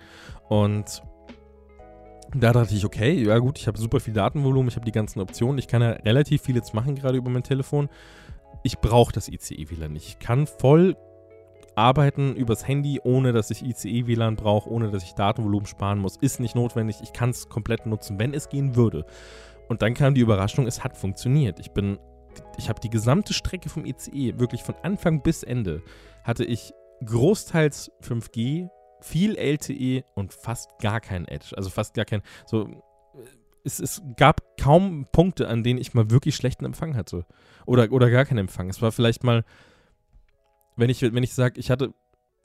Und da dachte ich, okay, ja gut, ich habe super viel Datenvolumen. Ich habe die ganzen Optionen. Ich kann ja relativ viel jetzt machen, gerade über mein Telefon. Ich brauche das ICE-WLAN nicht. Ich kann voll arbeiten übers Handy, ohne dass ich ICE-WLAN brauche, ohne dass ich Datenvolumen sparen muss, ist nicht notwendig. Ich kann es komplett nutzen, wenn es gehen würde. Und dann kam die Überraschung, es hat funktioniert. Ich bin, ich habe die gesamte Strecke vom ICE, wirklich von Anfang bis Ende, hatte ich großteils 5G, viel LTE und fast gar kein Edge. Also fast gar kein, so, es, es, gab kaum Punkte, an denen ich mal wirklich schlechten Empfang hatte. Oder, oder gar keinen Empfang. Es war vielleicht mal wenn ich, wenn ich sage, ich hatte,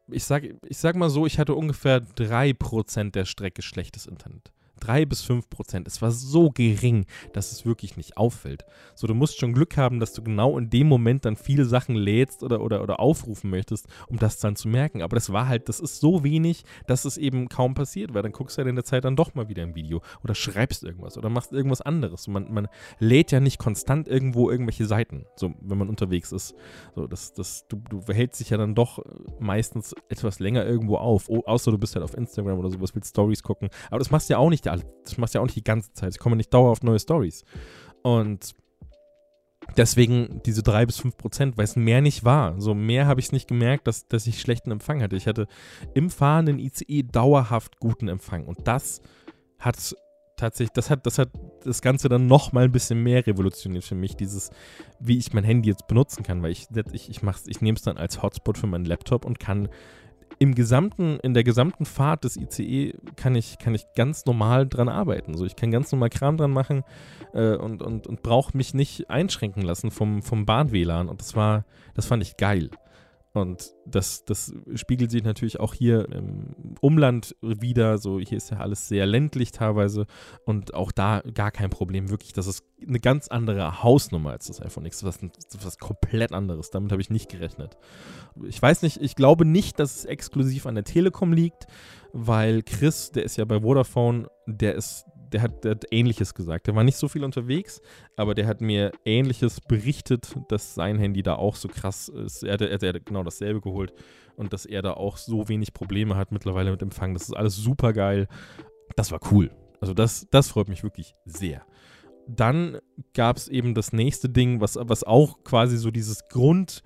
ich sag, ich sag mal so, ich hatte ungefähr 3% der Strecke schlechtes Internet drei bis fünf Prozent. Es war so gering, dass es wirklich nicht auffällt. So, du musst schon Glück haben, dass du genau in dem Moment dann viele Sachen lädst oder, oder, oder aufrufen möchtest, um das dann zu merken. Aber das war halt, das ist so wenig, dass es eben kaum passiert, weil dann guckst du halt in der Zeit dann doch mal wieder ein Video oder schreibst irgendwas oder machst irgendwas anderes. Man, man lädt ja nicht konstant irgendwo irgendwelche Seiten, so wenn man unterwegs ist. So, das, das, du, du verhältst dich ja dann doch meistens etwas länger irgendwo auf, außer du bist halt auf Instagram oder sowas, willst Stories gucken. Aber das machst du ja auch nicht alle, das machst du ja auch nicht die ganze Zeit. Es kommen nicht dauerhaft neue Stories. Und deswegen diese drei bis fünf Prozent, weil es mehr nicht war. So mehr habe ich es nicht gemerkt, dass, dass ich schlechten Empfang hatte. Ich hatte im fahrenden ICE dauerhaft guten Empfang. Und das hat tatsächlich, das hat, das hat das Ganze dann noch mal ein bisschen mehr revolutioniert für mich, dieses, wie ich mein Handy jetzt benutzen kann, weil ich, ich, ich, ich nehme es dann als Hotspot für meinen Laptop und kann im gesamten, in der gesamten Fahrt des ICE kann ich, kann ich ganz normal dran arbeiten. So, ich kann ganz normal Kram dran machen äh, und, und, und brauche mich nicht einschränken lassen vom, vom Bahn-WLAN. Und das war, das fand ich geil. Und das, das spiegelt sich natürlich auch hier im Umland wieder. So, hier ist ja alles sehr ländlich teilweise und auch da gar kein Problem. Wirklich, das ist eine ganz andere Hausnummer als das iPhone X. Das ist was, komplett anderes. Damit habe ich nicht gerechnet. Ich weiß nicht, ich glaube nicht, dass es exklusiv an der Telekom liegt, weil Chris, der ist ja bei Vodafone, der ist der hat, der hat Ähnliches gesagt. Der war nicht so viel unterwegs, aber der hat mir Ähnliches berichtet, dass sein Handy da auch so krass ist. Er hat, er hat genau dasselbe geholt und dass er da auch so wenig Probleme hat mittlerweile mit Empfang. Das ist alles super geil. Das war cool. Also das, das freut mich wirklich sehr. Dann gab es eben das nächste Ding, was, was auch quasi so dieses Grund,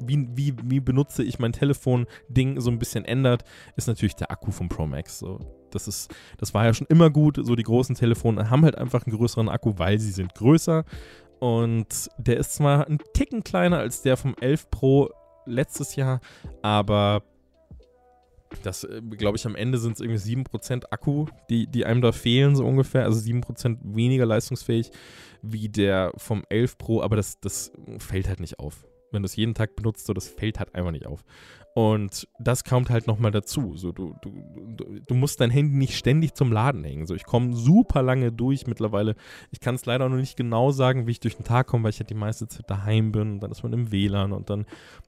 wie, wie, wie benutze ich mein Telefon-Ding so ein bisschen ändert, ist natürlich der Akku vom Pro Max. So, das, ist, das war ja schon immer gut. So die großen Telefone haben halt einfach einen größeren Akku, weil sie sind größer. Und der ist zwar ein Ticken kleiner als der vom 11 Pro letztes Jahr, aber das, äh, glaube ich, am Ende sind es irgendwie 7% Akku, die, die einem da fehlen, so ungefähr. Also 7% weniger leistungsfähig wie der vom 11 Pro, aber das, das fällt halt nicht auf wenn du es jeden Tag benutzt, so das fällt halt einfach nicht auf. Und das kommt halt nochmal dazu. So, du, du, du musst dein Handy nicht ständig zum Laden hängen. So, ich komme super lange durch mittlerweile. Ich kann es leider noch nicht genau sagen, wie ich durch den Tag komme, weil ich halt die meiste Zeit daheim bin und dann ist man im WLAN und dann,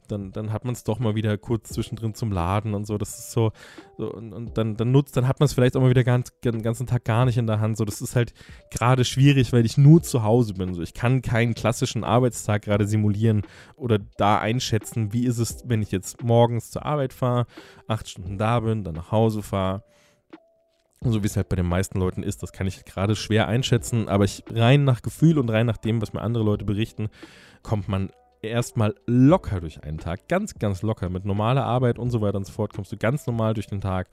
dann, dann hat man es doch mal wieder kurz zwischendrin zum Laden und so. Das ist so, so und, und, dann, dann nutzt, dann hat man es vielleicht auch mal wieder ganz, den ganzen Tag gar nicht in der Hand. So, das ist halt gerade schwierig, weil ich nur zu Hause bin. So, ich kann keinen klassischen Arbeitstag gerade simulieren oder da einschätzen, wie ist es, wenn ich jetzt morgen morgens zur Arbeit fahre, acht Stunden da bin, dann nach Hause fahre. So wie es halt bei den meisten Leuten ist, das kann ich gerade schwer einschätzen, aber ich, rein nach Gefühl und rein nach dem, was mir andere Leute berichten, kommt man erstmal locker durch einen Tag. Ganz, ganz locker. Mit normaler Arbeit und so weiter und so fort kommst du ganz normal durch den Tag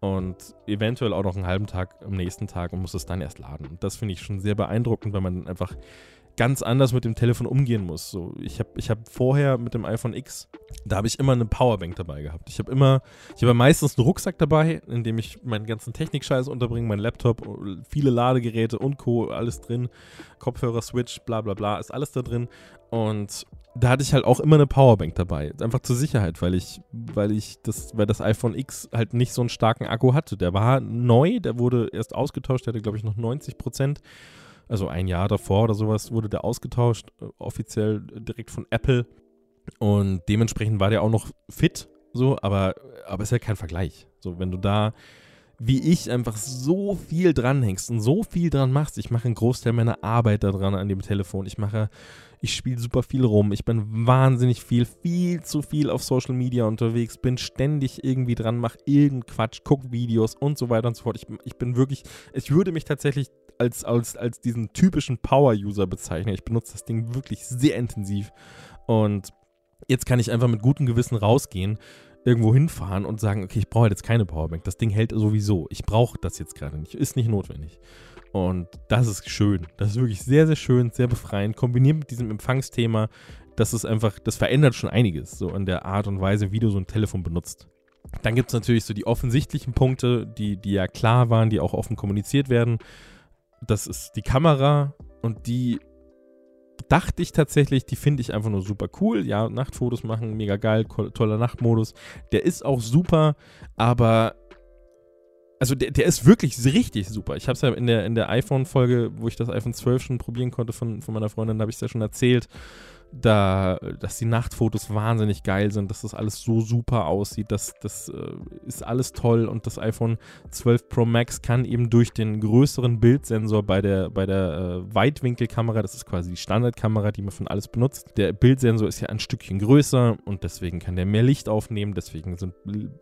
und eventuell auch noch einen halben Tag am nächsten Tag und musst es dann erst laden. Und das finde ich schon sehr beeindruckend, weil man einfach ganz anders mit dem Telefon umgehen muss. So, ich habe ich hab vorher mit dem iPhone X, da habe ich immer eine Powerbank dabei gehabt. Ich habe immer, ich habe meistens einen Rucksack dabei, in dem ich meinen ganzen Technikscheiß unterbringe, meinen Laptop, viele Ladegeräte und Co., alles drin, Kopfhörer, Switch, bla bla bla, ist alles da drin. Und da hatte ich halt auch immer eine Powerbank dabei. Einfach zur Sicherheit, weil ich, weil ich das, weil das iPhone X halt nicht so einen starken Akku hatte. Der war neu, der wurde erst ausgetauscht, der hatte, glaube ich, noch 90 Prozent also ein Jahr davor oder sowas, wurde der ausgetauscht, äh, offiziell direkt von Apple. Und dementsprechend war der auch noch fit, so, aber, aber ist ja kein Vergleich. So, wenn du da, wie ich, einfach so viel dranhängst und so viel dran machst, ich mache einen Großteil meiner Arbeit da dran an dem Telefon. Ich mache, ich spiele super viel rum, ich bin wahnsinnig viel, viel zu viel auf Social Media unterwegs, bin ständig irgendwie dran, mache irgendeinen Quatsch, guck Videos und so weiter und so fort. Ich, ich bin wirklich, ich würde mich tatsächlich als, als, als diesen typischen Power-User bezeichnen. Ich benutze das Ding wirklich sehr intensiv. Und jetzt kann ich einfach mit gutem Gewissen rausgehen, irgendwo hinfahren und sagen, okay, ich brauche halt jetzt keine Powerbank. Das Ding hält sowieso. Ich brauche das jetzt gerade nicht. Ist nicht notwendig. Und das ist schön. Das ist wirklich sehr, sehr schön, sehr befreiend. Kombiniert mit diesem Empfangsthema, das ist einfach, das verändert schon einiges, so an der Art und Weise, wie du so ein Telefon benutzt. Dann gibt es natürlich so die offensichtlichen Punkte, die, die ja klar waren, die auch offen kommuniziert werden das ist die Kamera und die dachte ich tatsächlich, die finde ich einfach nur super cool. Ja, Nachtfotos machen, mega geil, toller Nachtmodus. Der ist auch super, aber also der, der ist wirklich richtig super. Ich habe es ja in der, in der iPhone-Folge, wo ich das iPhone 12 schon probieren konnte von, von meiner Freundin, habe ich es ja schon erzählt da, dass die Nachtfotos wahnsinnig geil sind, dass das alles so super aussieht, das, das äh, ist alles toll und das iPhone 12 Pro Max kann eben durch den größeren Bildsensor bei der, bei der äh, Weitwinkelkamera, das ist quasi die Standardkamera, die man von alles benutzt, der Bildsensor ist ja ein Stückchen größer und deswegen kann der mehr Licht aufnehmen, deswegen sind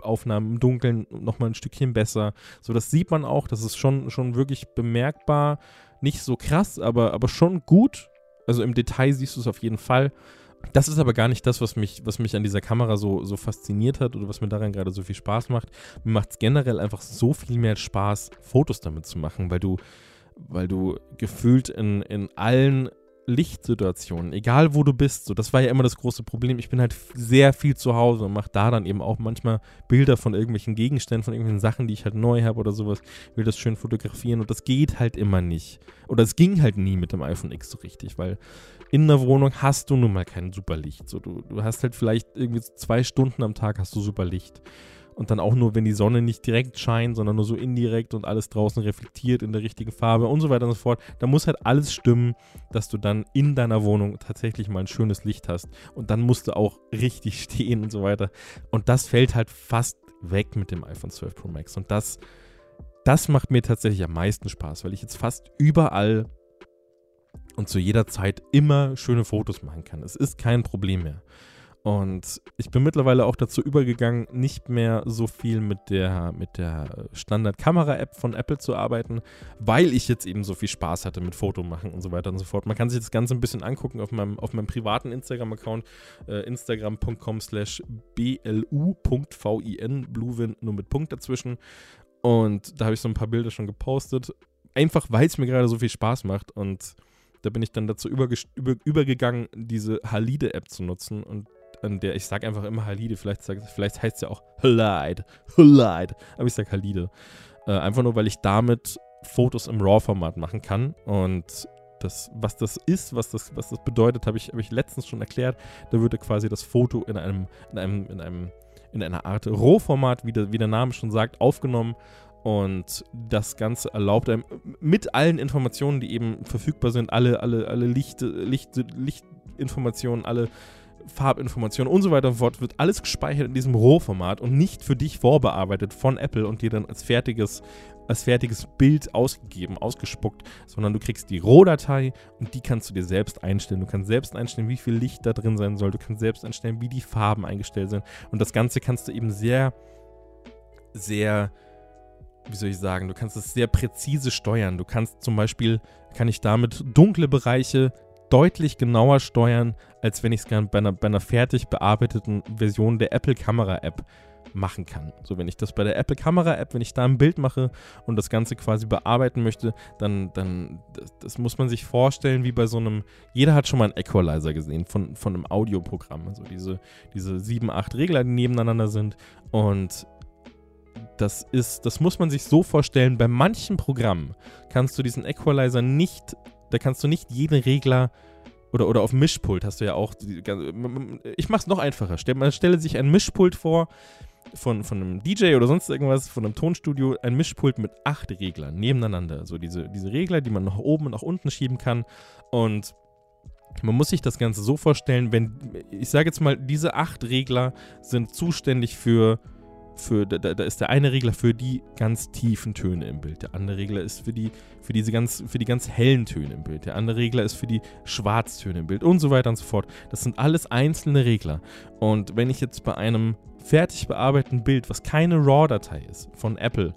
Aufnahmen im Dunkeln nochmal ein Stückchen besser. So, das sieht man auch, das ist schon, schon wirklich bemerkbar, nicht so krass, aber, aber schon gut also im Detail siehst du es auf jeden Fall. Das ist aber gar nicht das, was mich, was mich an dieser Kamera so, so fasziniert hat oder was mir daran gerade so viel Spaß macht. Mir macht es generell einfach so viel mehr Spaß, Fotos damit zu machen, weil du, weil du gefühlt in, in allen Lichtsituationen, egal wo du bist, so das war ja immer das große Problem. Ich bin halt sehr viel zu Hause und mache da dann eben auch manchmal Bilder von irgendwelchen Gegenständen, von irgendwelchen Sachen, die ich halt neu habe oder sowas, will das schön fotografieren und das geht halt immer nicht. Oder es ging halt nie mit dem iPhone X so richtig, weil in der Wohnung hast du nun mal kein super Licht. So, du, du hast halt vielleicht irgendwie zwei Stunden am Tag hast du super Licht und dann auch nur, wenn die Sonne nicht direkt scheint, sondern nur so indirekt und alles draußen reflektiert in der richtigen Farbe und so weiter und so fort. Da muss halt alles stimmen, dass du dann in deiner Wohnung tatsächlich mal ein schönes Licht hast und dann musst du auch richtig stehen und so weiter. Und das fällt halt fast weg mit dem iPhone 12 Pro Max und das das macht mir tatsächlich am meisten Spaß, weil ich jetzt fast überall und zu jeder Zeit immer schöne Fotos machen kann. Es ist kein Problem mehr. Und ich bin mittlerweile auch dazu übergegangen, nicht mehr so viel mit der, mit der Standard-Kamera-App von Apple zu arbeiten, weil ich jetzt eben so viel Spaß hatte mit Fotomachen und so weiter und so fort. Man kann sich das Ganze ein bisschen angucken auf meinem, auf meinem privaten Instagram-Account, äh, instagram.com slash blu.vin, Bluewin, nur mit Punkt dazwischen. Und da habe ich so ein paar Bilder schon gepostet, einfach weil es mir gerade so viel Spaß macht und da bin ich dann dazu über, über, übergegangen, diese Halide-App zu nutzen und an der, ich sage einfach immer Halide, vielleicht, vielleicht heißt es ja auch Halide, Halide, aber ich sage Halide. Äh, einfach nur, weil ich damit Fotos im RAW-Format machen kann und das, was das ist, was das, was das bedeutet, habe ich, hab ich letztens schon erklärt. Da würde quasi das Foto in einem, in einem, in einem, in einer Art Rohformat, wie der, wie der Name schon sagt, aufgenommen. Und das Ganze erlaubt einem mit allen Informationen, die eben verfügbar sind, alle, alle, alle Licht, Licht, Lichtinformationen, alle Farbinformationen und so weiter und fort, wird alles gespeichert in diesem Rohformat und nicht für dich vorbearbeitet von Apple und dir dann als fertiges, als fertiges Bild ausgegeben, ausgespuckt, sondern du kriegst die Rohdatei und die kannst du dir selbst einstellen. Du kannst selbst einstellen, wie viel Licht da drin sein soll. Du kannst selbst einstellen, wie die Farben eingestellt sind. Und das Ganze kannst du eben sehr, sehr wie soll ich sagen, du kannst es sehr präzise steuern. Du kannst zum Beispiel, kann ich damit dunkle Bereiche deutlich genauer steuern, als wenn ich es gerne bei einer, bei einer fertig bearbeiteten Version der Apple Kamera App machen kann. So, wenn ich das bei der Apple Kamera App, wenn ich da ein Bild mache und das Ganze quasi bearbeiten möchte, dann, dann das, das, muss man sich vorstellen wie bei so einem, jeder hat schon mal einen Equalizer gesehen von, von einem Audioprogramm. Also diese, diese sieben, acht Regler, die nebeneinander sind und das ist, das muss man sich so vorstellen, bei manchen Programmen kannst du diesen Equalizer nicht da kannst du nicht jeden Regler oder, oder auf Mischpult hast du ja auch. Ich mach's noch einfacher. Man stelle sich ein Mischpult vor von, von einem DJ oder sonst irgendwas, von einem Tonstudio, ein Mischpult mit acht Reglern nebeneinander. So diese, diese Regler, die man nach oben und nach unten schieben kann. Und man muss sich das Ganze so vorstellen, wenn, ich sage jetzt mal, diese acht Regler sind zuständig für für, da, da, ist der eine Regler für die ganz tiefen Töne im Bild, der andere Regler ist für die, für diese ganz, für die ganz hellen Töne im Bild, der andere Regler ist für die Schwarztöne im Bild und so weiter und so fort. Das sind alles einzelne Regler. Und wenn ich jetzt bei einem fertig bearbeiteten Bild, was keine RAW-Datei ist, von Apple,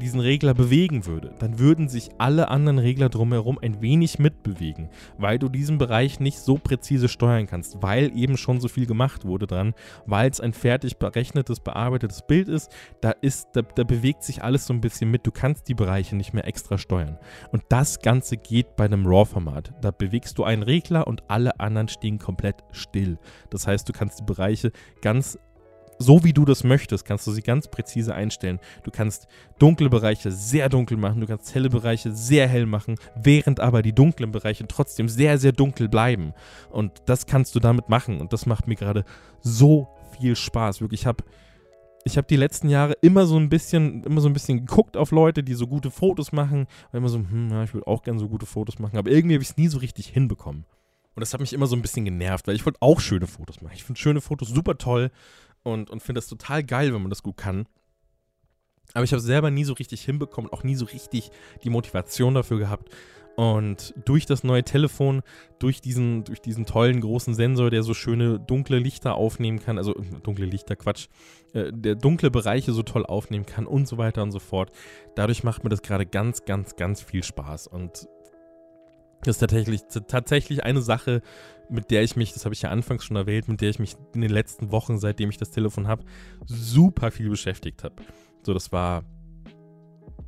diesen Regler bewegen würde, dann würden sich alle anderen Regler drumherum ein wenig mitbewegen, weil du diesen Bereich nicht so präzise steuern kannst, weil eben schon so viel gemacht wurde dran, weil es ein fertig berechnetes, bearbeitetes Bild ist, da ist, da, da bewegt sich alles so ein bisschen mit, du kannst die Bereiche nicht mehr extra steuern. Und das Ganze geht bei einem RAW-Format. Da bewegst du einen Regler und alle anderen stehen komplett still. Das heißt, du kannst die Bereiche ganz so wie du das möchtest, kannst du sie ganz präzise einstellen. Du kannst dunkle Bereiche sehr dunkel machen, du kannst helle Bereiche sehr hell machen, während aber die dunklen Bereiche trotzdem sehr, sehr dunkel bleiben. Und das kannst du damit machen. Und das macht mir gerade so viel Spaß. Wirklich, ich habe ich habe die letzten Jahre immer so ein bisschen, immer so ein bisschen geguckt auf Leute, die so gute Fotos machen. Und immer so, hm, ja, ich würde auch gerne so gute Fotos machen. Aber irgendwie habe ich es nie so richtig hinbekommen. Und das hat mich immer so ein bisschen genervt, weil ich wollte auch schöne Fotos machen. Ich finde schöne Fotos super toll und, und finde das total geil, wenn man das gut kann. Aber ich habe es selber nie so richtig hinbekommen, auch nie so richtig die Motivation dafür gehabt. Und durch das neue Telefon, durch diesen, durch diesen tollen großen Sensor, der so schöne dunkle Lichter aufnehmen kann, also dunkle Lichter, Quatsch, äh, der dunkle Bereiche so toll aufnehmen kann und so weiter und so fort. Dadurch macht mir das gerade ganz, ganz, ganz viel Spaß. Und das ist tatsächlich, tatsächlich eine Sache, mit der ich mich, das habe ich ja anfangs schon erwähnt, mit der ich mich in den letzten Wochen, seitdem ich das Telefon habe, super viel beschäftigt habe. So, das war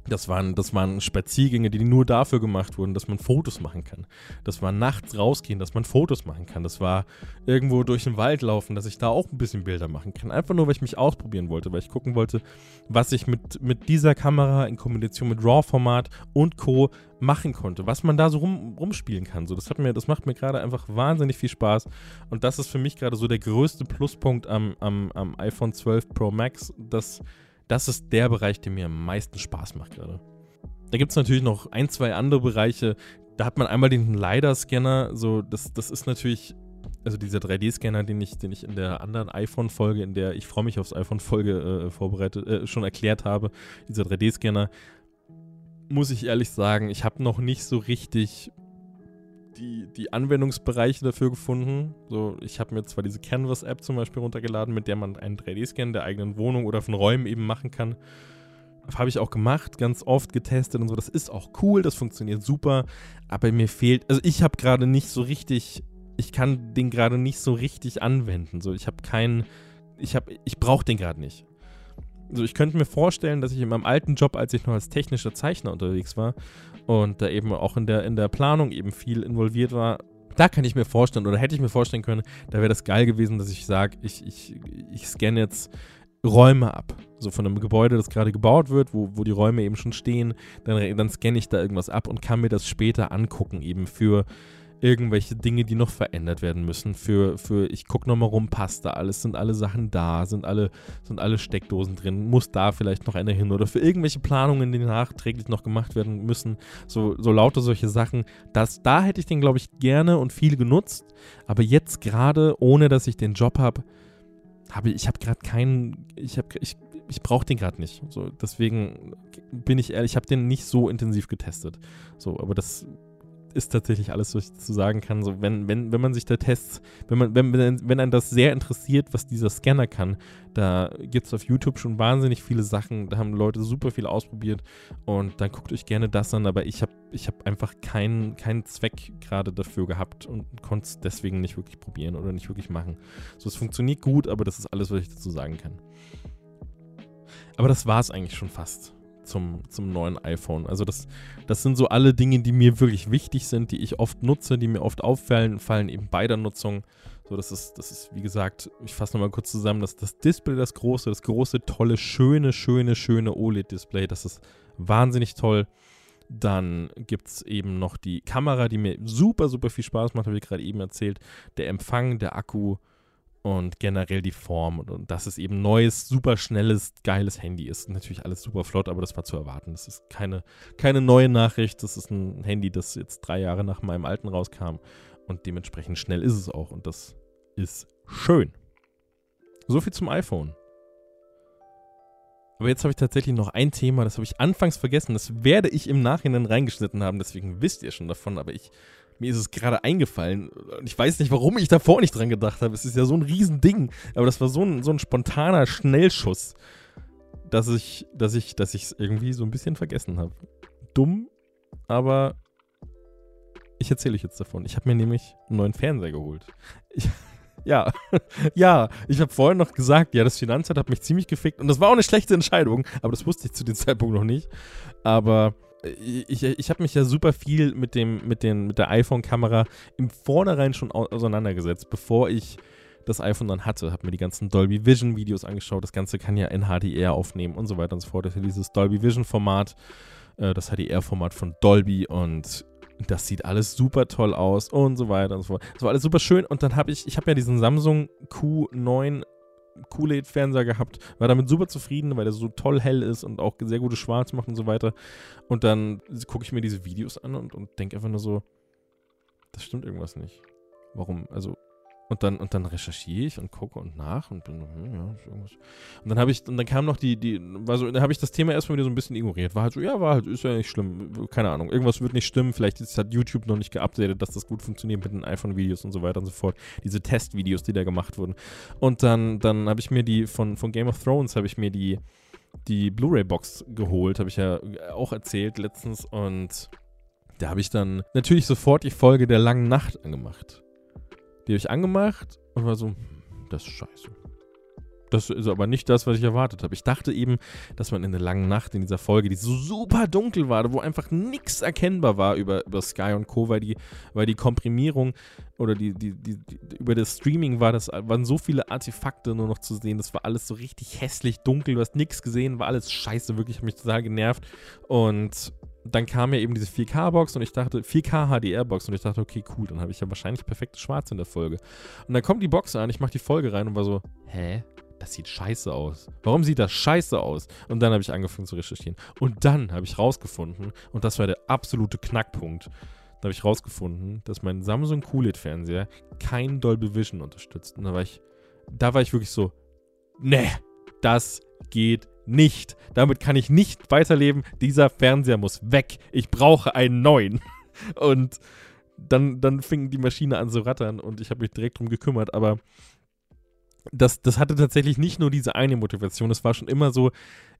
Das waren, das waren Spaziergänge, die nur dafür gemacht wurden, dass man Fotos machen kann. Das war nachts rausgehen, dass man Fotos machen kann. Das war irgendwo durch den Wald laufen, dass ich da auch ein bisschen Bilder machen kann. Einfach nur, weil ich mich ausprobieren wollte, weil ich gucken wollte, was ich mit, mit dieser Kamera in Kombination mit RAW-Format und Co. machen konnte. Was man da so rum, rumspielen kann. So, das, hat mir, das macht mir gerade einfach wahnsinnig viel Spaß. Und das ist für mich gerade so der größte Pluspunkt am, am, am iPhone 12 Pro Max, dass das ist der Bereich, der mir am meisten Spaß macht gerade. Da gibt es natürlich noch ein, zwei andere Bereiche. Da hat man einmal den LiDAR-Scanner. So, das, das ist natürlich, also dieser 3D-Scanner, den ich, den ich in der anderen iPhone-Folge, in der ich freue mich aufs iPhone-Folge äh, vorbereitet, äh, schon erklärt habe, dieser 3D-Scanner, muss ich ehrlich sagen, ich habe noch nicht so richtig die, die Anwendungsbereiche dafür gefunden. So, ich habe mir zwar diese Canvas-App zum Beispiel runtergeladen, mit der man einen 3D-Scan der eigenen Wohnung oder von Räumen eben machen kann. Habe ich auch gemacht, ganz oft getestet und so. Das ist auch cool, das funktioniert super. Aber mir fehlt, also ich habe gerade nicht so richtig, ich kann den gerade nicht so richtig anwenden. So, ich habe keinen, ich habe, ich brauche den gerade nicht. Also ich könnte mir vorstellen, dass ich in meinem alten Job, als ich noch als technischer Zeichner unterwegs war, und da eben auch in der, in der Planung eben viel involviert war, da kann ich mir vorstellen oder hätte ich mir vorstellen können, da wäre das geil gewesen, dass ich sage, ich, ich, ich scanne jetzt Räume ab. So von einem Gebäude, das gerade gebaut wird, wo, wo die Räume eben schon stehen, dann, dann scanne ich da irgendwas ab und kann mir das später angucken, eben für irgendwelche Dinge, die noch verändert werden müssen. Für, für ich gucke nochmal rum, passt da alles, sind alle Sachen da, sind alle, sind alle Steckdosen drin, muss da vielleicht noch einer hin oder für irgendwelche Planungen, die nachträglich noch gemacht werden müssen. So, so lauter solche Sachen. Das, da hätte ich den, glaube ich, gerne und viel genutzt. Aber jetzt gerade, ohne dass ich den Job habe, habe ich, ich habe gerade keinen, ich habe, ich, ich brauche den gerade nicht. So, deswegen bin ich ehrlich, ich habe den nicht so intensiv getestet. So, aber das ist tatsächlich alles, was ich dazu sagen kann. So, wenn, wenn, wenn man sich da Tests, wenn man, wenn, wenn, einen das sehr interessiert, was dieser Scanner kann, da gibt es auf YouTube schon wahnsinnig viele Sachen. Da haben Leute super viel ausprobiert und dann guckt euch gerne das an. Aber ich habe ich hab einfach keinen keinen Zweck gerade dafür gehabt und konnte es deswegen nicht wirklich probieren oder nicht wirklich machen. So, es funktioniert gut, aber das ist alles, was ich dazu sagen kann. Aber das war es eigentlich schon fast zum, zum neuen iPhone. Also das, das sind so alle Dinge, die mir wirklich wichtig sind, die ich oft nutze, die mir oft auffallen, fallen eben bei der Nutzung. So, das ist, das ist, wie gesagt, ich fasse nochmal kurz zusammen, dass das Display, das große, das große, tolle, schöne, schöne, schöne OLED-Display, das ist wahnsinnig toll. Dann gibt es eben noch die Kamera, die mir super, super viel Spaß macht, habe ich gerade eben erzählt. Der Empfang, der Akku, und generell die Form und, und dass es eben neues, super schnelles, geiles Handy ist. Natürlich alles super flott, aber das war zu erwarten. Das ist keine, keine neue Nachricht. Das ist ein Handy, das jetzt drei Jahre nach meinem alten rauskam und dementsprechend schnell ist es auch und das ist schön. So viel zum iPhone. Aber jetzt habe ich tatsächlich noch ein Thema, das habe ich anfangs vergessen. Das werde ich im Nachhinein reingeschnitten haben, deswegen wisst ihr schon davon. Aber ich mir ist es gerade eingefallen. Ich weiß nicht, warum ich davor nicht dran gedacht habe. Es ist ja so ein Riesending. Aber das war so ein, so ein spontaner Schnellschuss, dass ich, dass ich, dass es irgendwie so ein bisschen vergessen habe. Dumm, aber ich erzähle euch jetzt davon. Ich habe mir nämlich einen neuen Fernseher geholt. Ich, ja, ja, ich habe vorhin noch gesagt, ja, das Finanzamt hat mich ziemlich gefickt und das war auch eine schlechte Entscheidung, aber das wusste ich zu dem Zeitpunkt noch nicht. Aber ich, ich habe mich ja super viel mit dem, mit den, mit der iPhone-Kamera im Vornherein schon auseinandergesetzt, bevor ich das iPhone dann hatte, habe mir die ganzen Dolby Vision Videos angeschaut. Das Ganze kann ja in HDR aufnehmen und so weiter und so fort. Das ist dieses Dolby Vision Format, äh, das HDR-Format von Dolby und das sieht alles super toll aus und so weiter und so fort. Das war alles super schön und dann habe ich, ich habe ja diesen Samsung Q9 QLED-Fernseher gehabt, war damit super zufrieden, weil der so toll hell ist und auch sehr gutes Schwarz macht und so weiter. Und dann gucke ich mir diese Videos an und, und denke einfach nur so, das stimmt irgendwas nicht. Warum? Also, und dann, und dann recherchiere ich und gucke und nach und bin, hm, ja, ist irgendwas. Und dann habe ich, und dann kam noch die, die, war so, dann habe ich das Thema erstmal wieder so ein bisschen ignoriert. War halt so, ja, war halt, ist ja nicht schlimm. Keine Ahnung. Irgendwas wird nicht stimmen. Vielleicht ist, hat YouTube noch nicht geupdatet, dass das gut funktioniert mit den iPhone-Videos und so weiter und so fort. Diese Testvideos, die da gemacht wurden. Und dann, dann habe ich mir die, von, von Game of Thrones habe ich mir die, die Blu-ray-Box geholt, habe ich ja auch erzählt letztens. Und da habe ich dann natürlich sofort die Folge der langen Nacht angemacht. Die habe ich angemacht und war so, hm, das ist scheiße. Das ist aber nicht das, was ich erwartet habe. Ich dachte eben, dass man in der langen Nacht in dieser Folge, die so super dunkel war, wo einfach nichts erkennbar war über, über Sky und Co., weil die, weil die Komprimierung oder die, die, die, die, über das Streaming war, das waren so viele Artefakte nur noch zu sehen. Das war alles so richtig hässlich dunkel. Du hast nichts gesehen, war alles scheiße, wirklich, hat mich total genervt. Und dann kam ja eben diese 4K-Box und ich dachte, 4K HDR-Box und ich dachte, okay, cool, dann habe ich ja wahrscheinlich perfektes Schwarz in der Folge. Und dann kommt die Box an, ich mache die Folge rein und war so, hä? das sieht scheiße aus. Warum sieht das scheiße aus? Und dann habe ich angefangen zu recherchieren. Und dann habe ich rausgefunden, und das war der absolute Knackpunkt, da habe ich rausgefunden, dass mein Samsung QLED-Fernseher kein Dolby Vision unterstützt. Und da war ich, da war ich wirklich so, ne, das geht nicht. Damit kann ich nicht weiterleben. Dieser Fernseher muss weg. Ich brauche einen neuen. Und dann, dann fing die Maschine an zu rattern und ich habe mich direkt drum gekümmert, aber das, das hatte tatsächlich nicht nur diese eine Motivation, es war schon immer so,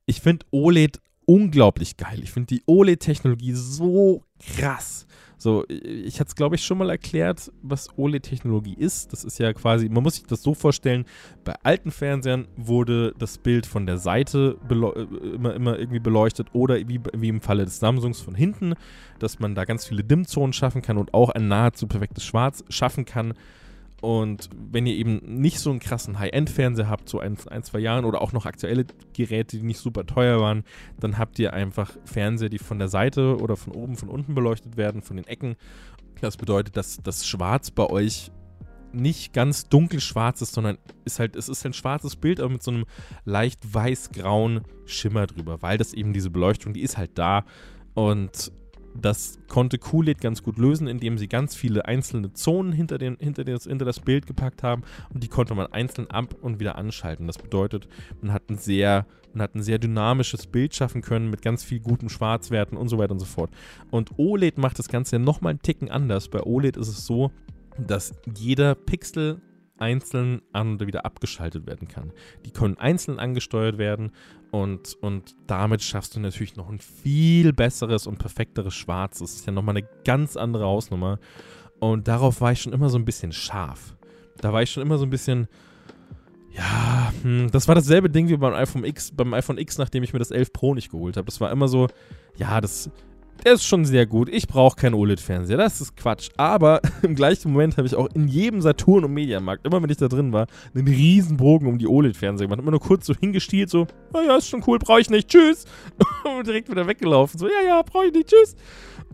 ich finde OLED unglaublich geil. Ich finde die OLED-Technologie so krass. So, ich hatte es, glaube ich, schon mal erklärt, was OLED-Technologie ist. Das ist ja quasi, man muss sich das so vorstellen, bei alten Fernsehern wurde das Bild von der Seite äh, immer, immer irgendwie beleuchtet oder wie, wie im Falle des Samsungs von hinten, dass man da ganz viele Dimmzonen schaffen kann und auch ein nahezu perfektes Schwarz schaffen kann. Und wenn ihr eben nicht so einen krassen High-End-Fernseher habt, so ein, ein, zwei Jahren oder auch noch aktuelle Geräte, die nicht super teuer waren, dann habt ihr einfach Fernseher, die von der Seite oder von oben, von unten beleuchtet werden, von den Ecken. Das bedeutet, dass das Schwarz bei euch nicht ganz dunkelschwarz ist, sondern ist halt, es ist ein schwarzes Bild, aber mit so einem leicht weiß-grauen Schimmer drüber, weil das eben diese Beleuchtung, die ist halt da. Und das konnte QLED ganz gut lösen, indem sie ganz viele einzelne Zonen hinter, den, hinter, das, hinter das Bild gepackt haben und die konnte man einzeln ab und wieder anschalten. Das bedeutet, man hat ein sehr, man hat ein sehr dynamisches Bild schaffen können mit ganz viel guten Schwarzwerten und so weiter und so fort. Und OLED macht das Ganze nochmal einen Ticken anders. Bei OLED ist es so, dass jeder Pixel einzeln an und wieder abgeschaltet werden kann. Die können einzeln angesteuert werden und, und damit schaffst du natürlich noch ein viel besseres und perfekteres Schwarz. Das ist ja nochmal eine ganz andere Hausnummer. Und darauf war ich schon immer so ein bisschen scharf. Da war ich schon immer so ein bisschen, ja, hm, das war dasselbe Ding wie beim iPhone X, beim iPhone X, nachdem ich mir das 11 Pro nicht geholt habe. Das war immer so, ja, das, der ist schon sehr gut. Ich brauche keinen OLED-Fernseher. Das ist Quatsch. Aber im gleichen Moment habe ich auch in jedem Saturn und Mediamarkt, immer wenn ich da drin war, einen riesen Bogen um die OLED-Fernseher gemacht. Immer nur kurz so hingestielt, so, ja, ja, ist schon cool, brauche ich nicht, tschüss. und direkt wieder weggelaufen. So, ja, ja, brauche ich nicht, tschüss.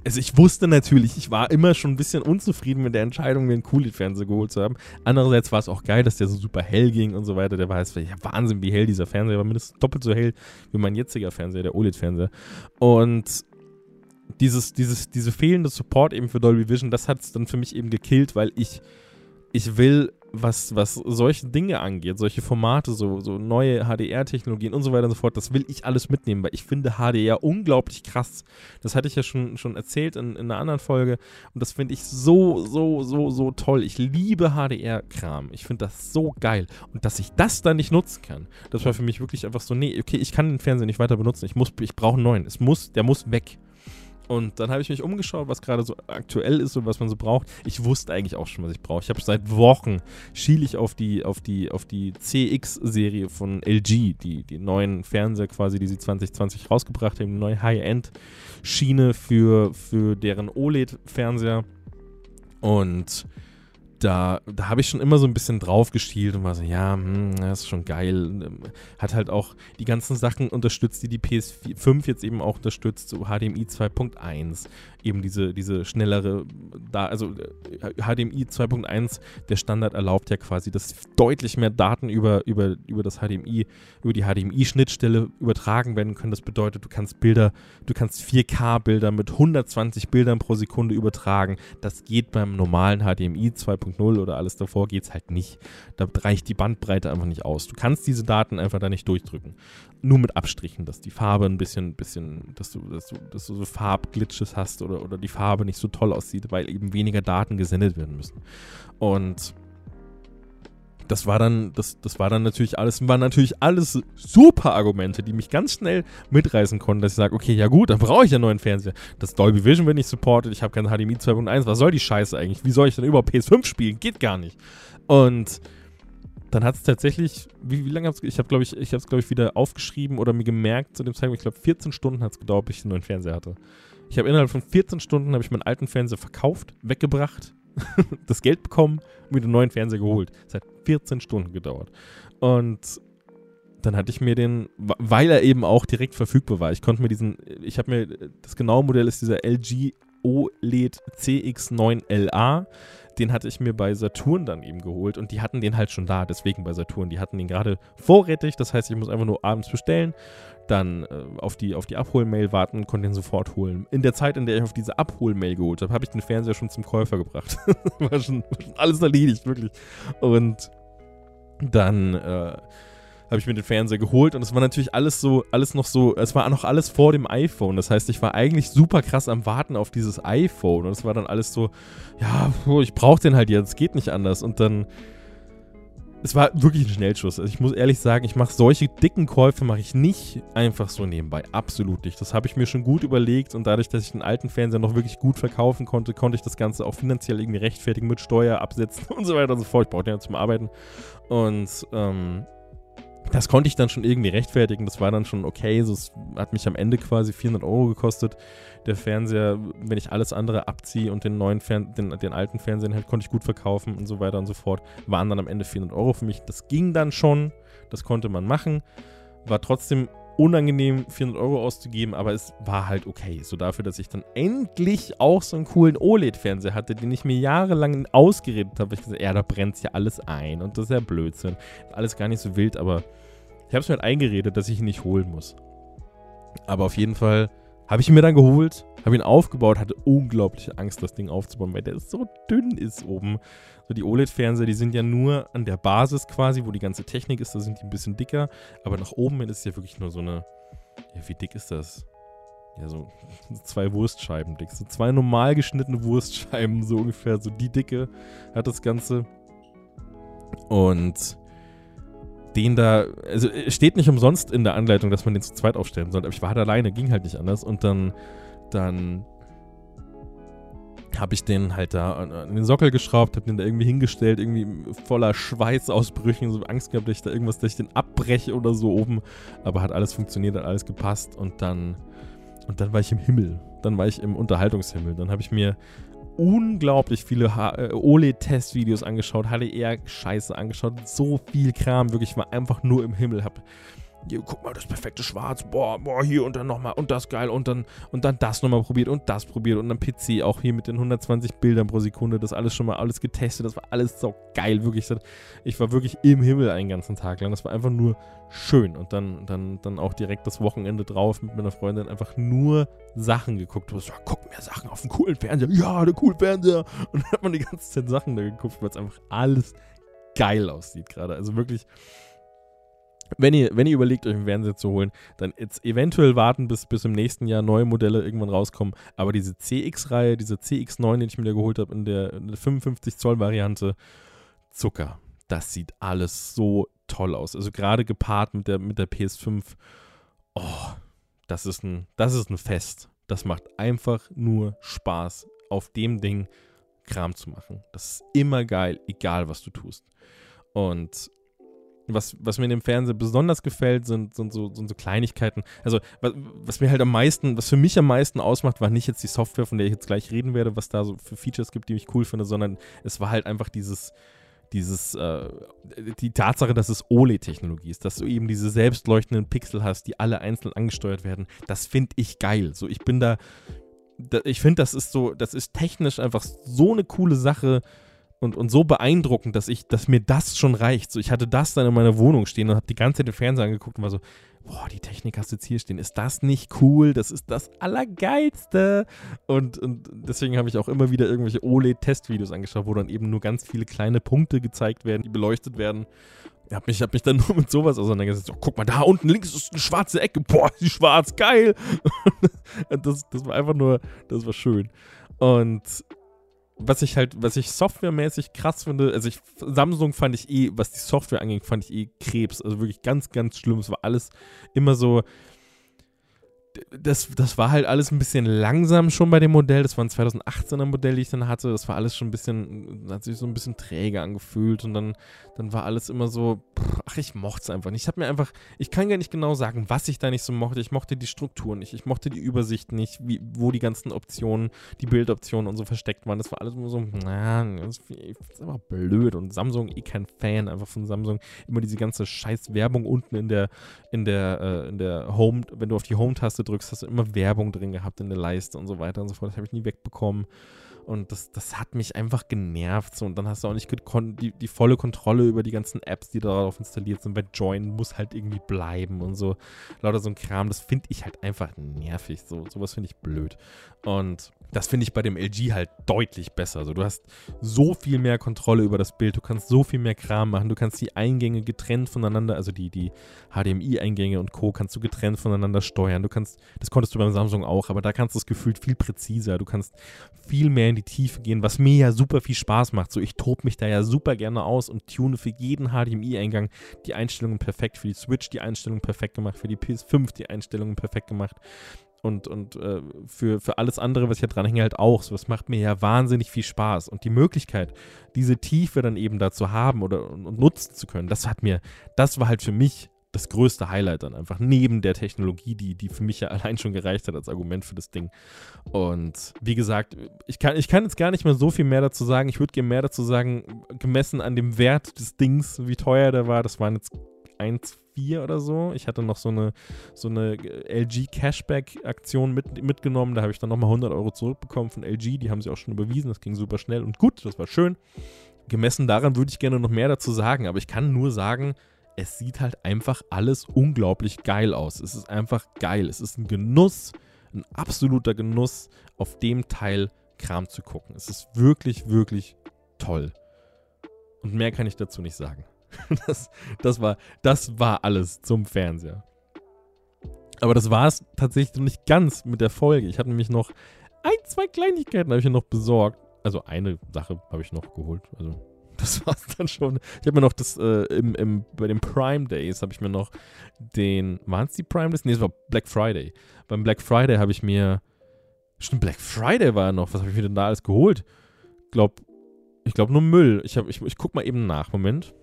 Also ich wusste natürlich, ich war immer schon ein bisschen unzufrieden mit der Entscheidung, mir einen QLED-Fernseher geholt zu haben. Andererseits war es auch geil, dass der so super hell ging und so weiter. Der war jetzt ja, Wahnsinn, wie hell dieser Fernseher war. Mindestens doppelt so hell wie mein jetziger Fernseher, der OLED-Fernseher. Und dieses, dieses, diese fehlende Support eben für Dolby Vision, das hat es dann für mich eben gekillt, weil ich, ich will, was, was solche Dinge angeht, solche Formate, so, so neue HDR-Technologien und so weiter und so fort, das will ich alles mitnehmen, weil ich finde HDR unglaublich krass. Das hatte ich ja schon, schon erzählt in, in einer anderen Folge und das finde ich so, so, so, so toll. Ich liebe HDR-Kram. Ich finde das so geil. Und dass ich das dann nicht nutzen kann, das war für mich wirklich einfach so, nee, okay, ich kann den Fernseher nicht weiter benutzen. Ich ich brauche einen neuen. Es muss, der muss weg. Und dann habe ich mich umgeschaut, was gerade so aktuell ist und was man so braucht. Ich wusste eigentlich auch schon, was ich brauche. Ich habe seit Wochen schiele ich auf die, auf die, auf die CX-Serie von LG, die, die neuen Fernseher quasi, die sie 2020 rausgebracht haben, die neue High-End-Schiene für, für deren OLED-Fernseher. Und da, da habe ich schon immer so ein bisschen drauf gestielt und war so, ja, hm, das ist schon geil. Hat halt auch die ganzen Sachen unterstützt, die die PS5 jetzt eben auch unterstützt, so HDMI 2.1, eben diese, diese schnellere, da, also HDMI äh, 2.1, der Standard erlaubt ja quasi, dass deutlich mehr Daten über, über, über das HDMI, über die HDMI-Schnittstelle übertragen werden können. Das bedeutet, du kannst Bilder, du kannst 4K-Bilder mit 120 Bildern pro Sekunde übertragen. Das geht beim normalen HDMI 2.0 oder alles davor geht's halt nicht. Da reicht die Bandbreite einfach nicht aus. Du kannst diese Daten einfach da nicht durchdrücken nur mit Abstrichen, dass die Farbe ein bisschen, bisschen, dass du, dass du, dass du so Farbglitches hast oder, oder die Farbe nicht so toll aussieht, weil eben weniger Daten gesendet werden müssen. Und das war dann, das, das war dann natürlich alles, waren natürlich alles super Argumente, die mich ganz schnell mitreißen konnten, dass ich sage, okay, ja gut, dann brauche ich ja einen neuen Fernseher. Das Dolby Vision wird nicht supported, ich habe kein HDMI 2.1, was soll die Scheiße eigentlich? Wie soll ich denn überhaupt PS5 spielen? Geht gar nicht. Und dann hat es tatsächlich, wie, wie lange habe ich, habe glaube ich, ich habe es glaube ich wieder aufgeschrieben oder mir gemerkt zu dem Zeitpunkt, ich glaube 14 Stunden hat es gedauert, bis ich einen neuen Fernseher hatte. Ich habe innerhalb von 14 Stunden habe ich meinen alten Fernseher verkauft, weggebracht, das Geld bekommen und mir den neuen Fernseher geholt. Es hat 14 Stunden gedauert. Und dann hatte ich mir den, weil er eben auch direkt verfügbar war. Ich konnte mir diesen, ich habe mir, das genaue Modell ist dieser LG OLED CX9LA. Den hatte ich mir bei Saturn dann eben geholt und die hatten den halt schon da, deswegen bei Saturn. Die hatten den gerade vorrätig, das heißt, ich muss einfach nur abends bestellen, dann äh, auf die, auf die Abholmail warten, konnte den sofort holen. In der Zeit, in der ich auf diese Abholmail geholt habe, habe ich den Fernseher schon zum Käufer gebracht. war, schon, war schon alles erledigt, wirklich. Und dann äh, habe ich mir den Fernseher geholt und es war natürlich alles so, alles noch so, es war noch alles vor dem iPhone. Das heißt, ich war eigentlich super krass am Warten auf dieses iPhone und es war dann alles so, ja, ich brauche den halt jetzt, geht nicht anders. Und dann, es war wirklich ein Schnellschuss. Also ich muss ehrlich sagen, ich mache solche dicken Käufe mache ich nicht einfach so nebenbei, absolut nicht. Das habe ich mir schon gut überlegt und dadurch, dass ich den alten Fernseher noch wirklich gut verkaufen konnte, konnte ich das Ganze auch finanziell irgendwie rechtfertigen mit Steuer absetzen und so weiter und so fort. Ich brauchte den ja zum Arbeiten und ähm, das konnte ich dann schon irgendwie rechtfertigen. Das war dann schon okay. So, es hat mich am Ende quasi 400 Euro gekostet. Der Fernseher, wenn ich alles andere abziehe und den neuen Fern den, den alten Fernseher halt, konnte ich gut verkaufen und so weiter und so fort. Waren dann am Ende 400 Euro für mich. Das ging dann schon. Das konnte man machen. War trotzdem unangenehm, 400 Euro auszugeben, aber es war halt okay. So dafür, dass ich dann endlich auch so einen coolen OLED-Fernseher hatte, den ich mir jahrelang ausgeredet habe. Ich gesagt, ja, da brennt ja alles ein und das ist ja Blödsinn. Alles gar nicht so wild, aber ich habe es mir halt eingeredet, dass ich ihn nicht holen muss. Aber auf jeden Fall habe ich ihn mir dann geholt, habe ihn aufgebaut, hatte unglaubliche Angst, das Ding aufzubauen, weil der so dünn ist oben. So die OLED-Fernseher, die sind ja nur an der Basis quasi, wo die ganze Technik ist, da sind die ein bisschen dicker. Aber nach oben hin ist es ja wirklich nur so eine. Ja, wie dick ist das? Ja, so zwei Wurstscheiben dick. So zwei normal geschnittene Wurstscheiben, so ungefähr. So die Dicke hat das Ganze. Und den da, also es steht nicht umsonst in der Anleitung, dass man den zu zweit aufstellen sollte, aber ich war halt alleine, ging halt nicht anders. Und dann, dann habe ich den halt da an den Sockel geschraubt, habe den da irgendwie hingestellt, irgendwie voller Schweißausbrüchen, so Angst gehabt, dass ich da irgendwas, dass ich den abbreche oder so oben, aber hat alles funktioniert, hat alles gepasst. Und dann, und dann war ich im Himmel, dann war ich im Unterhaltungshimmel, dann habe ich mir unglaublich viele äh, OLED-Testvideos angeschaut, HDR-Scheiße angeschaut, so viel Kram, wirklich, war einfach nur im Himmel, hab hier, guck mal, das perfekte Schwarz, boah, boah, hier und dann nochmal und das geil und dann und dann das nochmal probiert und das probiert und dann PC auch hier mit den 120 Bildern pro Sekunde, das alles schon mal alles getestet, das war alles so geil, wirklich. Ich war wirklich im Himmel einen ganzen Tag lang, das war einfach nur schön und dann, dann, dann auch direkt das Wochenende drauf mit meiner Freundin einfach nur Sachen geguckt. Du so, guck mir Sachen auf dem coolen Fernseher, ja, der coolen Fernseher und dann hat man die ganze Zeit Sachen da geguckt, weil es einfach alles geil aussieht gerade, also wirklich wenn ihr, wenn ihr überlegt, euch einen Fernseher zu holen, dann jetzt eventuell warten, bis, bis im nächsten Jahr neue Modelle irgendwann rauskommen. Aber diese CX-Reihe, diese CX9, den ich mir da geholt habe, in der, in der 55-Zoll-Variante, Zucker. Das sieht alles so toll aus. Also gerade gepaart mit der, mit der PS5. Oh, das ist, ein, das ist ein Fest. Das macht einfach nur Spaß, auf dem Ding Kram zu machen. Das ist immer geil, egal was du tust. Und was, was mir in dem Fernsehen besonders gefällt, sind, sind, so, sind so Kleinigkeiten. Also, was, was, mir halt am meisten, was für mich am meisten ausmacht, war nicht jetzt die Software, von der ich jetzt gleich reden werde, was da so für Features gibt, die ich cool finde, sondern es war halt einfach dieses, dieses, äh, die Tatsache, dass es OLED-Technologie ist, dass du eben diese selbstleuchtenden Pixel hast, die alle einzeln angesteuert werden. Das finde ich geil. So, ich bin da, da ich finde, das ist so, das ist technisch einfach so eine coole Sache und, und so beeindruckend, dass ich, dass mir das schon reicht. So, ich hatte das dann in meiner Wohnung stehen und habe die ganze Zeit den Fernseher angeguckt und war so, boah, die Technik hast du jetzt hier stehen. Ist das nicht cool? Das ist das Allergeilste. Und, und deswegen habe ich auch immer wieder irgendwelche OLED-Testvideos angeschaut, wo dann eben nur ganz viele kleine Punkte gezeigt werden, die beleuchtet werden. Ich habe mich, hab mich dann nur mit sowas auseinandergesetzt. Oh, guck mal, da unten links ist eine schwarze Ecke. Boah, die schwarz, geil. das, das war einfach nur, das war schön. Und was ich halt, was ich softwaremäßig krass finde, also ich, Samsung fand ich eh, was die Software anging, fand ich eh Krebs. Also wirklich ganz, ganz schlimm. Es war alles immer so. das, das war halt alles ein bisschen langsam schon bei dem Modell. Das war ein 2018er Modell, die ich dann hatte. Das war alles schon ein bisschen, hat sich so ein bisschen träge angefühlt und dann, dann war alles immer so, ach, ich mochte es einfach nicht. Ich habe mir einfach, ich kann gar nicht genau sagen, was ich da nicht so mochte. Ich mochte die Struktur nicht, ich mochte die Übersicht nicht, wie, wo die ganzen Optionen, die Bildoptionen und so versteckt waren. Das war alles immer so, na, das ist einfach blöd und Samsung eh kein Fan einfach von Samsung. Immer diese ganze scheiß Werbung unten in der, in der, äh, in der Home, wenn du auf die Home-Taste drückst, hast du immer Werbung drin gehabt in der Leiste und so weiter und so fort. Das habe ich nie wegbekommen. Und das, das hat mich einfach genervt. So. Und dann hast du auch nicht die, die volle Kontrolle über die ganzen Apps, die darauf installiert sind. Bei Join muss halt irgendwie bleiben und so. Lauter so ein Kram. Das finde ich halt einfach nervig. So, sowas finde ich blöd. Und das finde ich bei dem LG halt deutlich besser. Also du hast so viel mehr Kontrolle über das Bild, du kannst so viel mehr Kram machen, du kannst die Eingänge getrennt voneinander, also die, die HDMI-Eingänge und Co. kannst du getrennt voneinander steuern. Du kannst, das konntest du beim Samsung auch, aber da kannst du es gefühlt viel präziser. Du kannst viel mehr in die Tiefe gehen, was mir ja super viel Spaß macht. So, ich tobe mich da ja super gerne aus und tune für jeden HDMI-Eingang die Einstellungen perfekt, für die Switch die Einstellungen perfekt gemacht, für die PS5 die Einstellungen perfekt gemacht und, und äh, für, für alles andere, was ich da dranhänge, halt auch. So, das macht mir ja wahnsinnig viel Spaß. Und die Möglichkeit, diese Tiefe dann eben da zu haben oder und nutzen zu können, das hat mir, das war halt für mich das größte Highlight dann einfach, neben der Technologie, die, die für mich ja allein schon gereicht hat als Argument für das Ding. Und wie gesagt, ich kann, ich kann jetzt gar nicht mehr so viel mehr dazu sagen. Ich würde gerne mehr dazu sagen, gemessen an dem Wert des Dings, wie teuer der war. Das waren jetzt 1,4 oder so. Ich hatte noch so eine, so eine LG Cashback-Aktion mit, mitgenommen. Da habe ich dann nochmal 100 Euro zurückbekommen von LG. Die haben sie auch schon überwiesen. Das ging super schnell und gut. Das war schön. Gemessen daran würde ich gerne noch mehr dazu sagen. Aber ich kann nur sagen, es sieht halt einfach alles unglaublich geil aus. Es ist einfach geil. Es ist ein Genuss, ein absoluter Genuss, auf dem Teil Kram zu gucken. Es ist wirklich, wirklich toll. Und mehr kann ich dazu nicht sagen. Das, das, war, das war alles zum Fernseher. Aber das war es tatsächlich noch nicht ganz mit der Folge. Ich habe nämlich noch ein, zwei Kleinigkeiten habe ich noch besorgt. Also eine Sache habe ich noch geholt. Also das war es dann schon. Ich habe mir noch das äh, im, im, bei den Prime Days habe ich mir noch den. Waren es die Prime Days? Nee, es war Black Friday. Beim Black Friday habe ich mir. Stimmt, Black Friday war noch. Was habe ich mir denn da alles geholt? Glaub, ich glaube nur Müll. Ich, hab, ich, ich guck mal eben nach. Moment.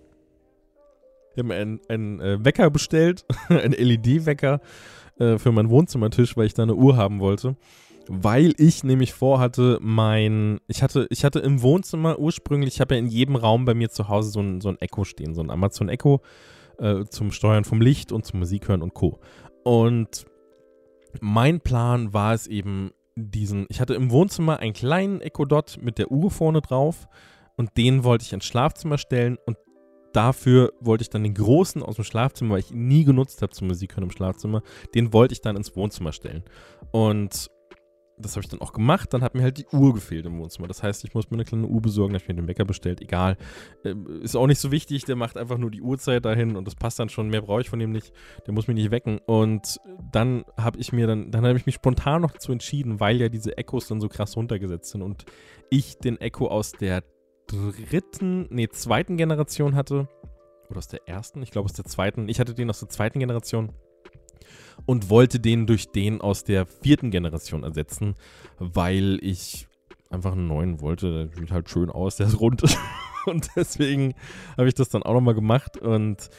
Ich habe mir einen, einen äh, Wecker bestellt, einen LED-Wecker äh, für meinen Wohnzimmertisch, weil ich da eine Uhr haben wollte. Weil ich nämlich vorhatte, mein, ich hatte, ich hatte im Wohnzimmer ursprünglich, ich habe ja in jedem Raum bei mir zu Hause so ein, so ein Echo stehen, so ein Amazon Echo äh, zum Steuern vom Licht und zum Musikhören und Co. Und mein Plan war es eben, diesen, ich hatte im Wohnzimmer einen kleinen Echo Dot mit der Uhr vorne drauf und den wollte ich ins Schlafzimmer stellen und dafür wollte ich dann den großen aus dem Schlafzimmer, weil ich ihn nie genutzt habe zum Musik hören im Schlafzimmer, den wollte ich dann ins Wohnzimmer stellen. Und das habe ich dann auch gemacht. Dann hat mir halt die Uhr gefehlt im Wohnzimmer. Das heißt, ich muss mir eine kleine Uhr besorgen. Da habe ich mir den Wecker bestellt. Egal. Äh, ist auch nicht so wichtig. Der macht einfach nur die Uhrzeit dahin und das passt dann schon. Mehr brauche ich von dem nicht. Der muss mich nicht wecken. Und dann habe ich mir dann, dann habe ich mich spontan noch dazu entschieden, weil ja diese Echos dann so krass runtergesetzt sind und ich den Echo aus der dritten, nee, zweiten Generation hatte. Oder aus der ersten? Ich glaube aus der zweiten. Ich hatte den aus der zweiten Generation und wollte den durch den aus der vierten Generation ersetzen, weil ich einfach einen neuen wollte. Der sieht halt schön aus, der ist rund. und deswegen habe ich das dann auch nochmal gemacht und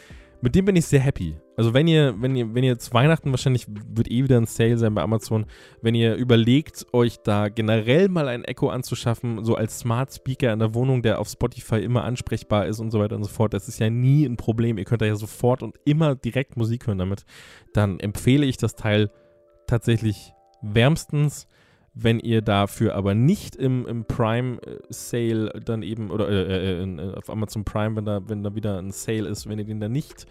mit dem bin ich sehr happy. Also wenn ihr, wenn ihr, wenn ihr zu Weihnachten wahrscheinlich wird eh wieder ein Sale sein bei Amazon, wenn ihr überlegt, euch da generell mal ein Echo anzuschaffen, so als Smart Speaker in der Wohnung, der auf Spotify immer ansprechbar ist und so weiter und so fort, das ist ja nie ein Problem. Ihr könnt da ja sofort und immer direkt Musik hören damit. Dann empfehle ich das Teil tatsächlich wärmstens. Wenn ihr dafür aber nicht im, im Prime äh, Sale dann eben, oder äh, äh, äh, auf Amazon Prime, wenn da, wenn da wieder ein Sale ist, wenn ihr den da nicht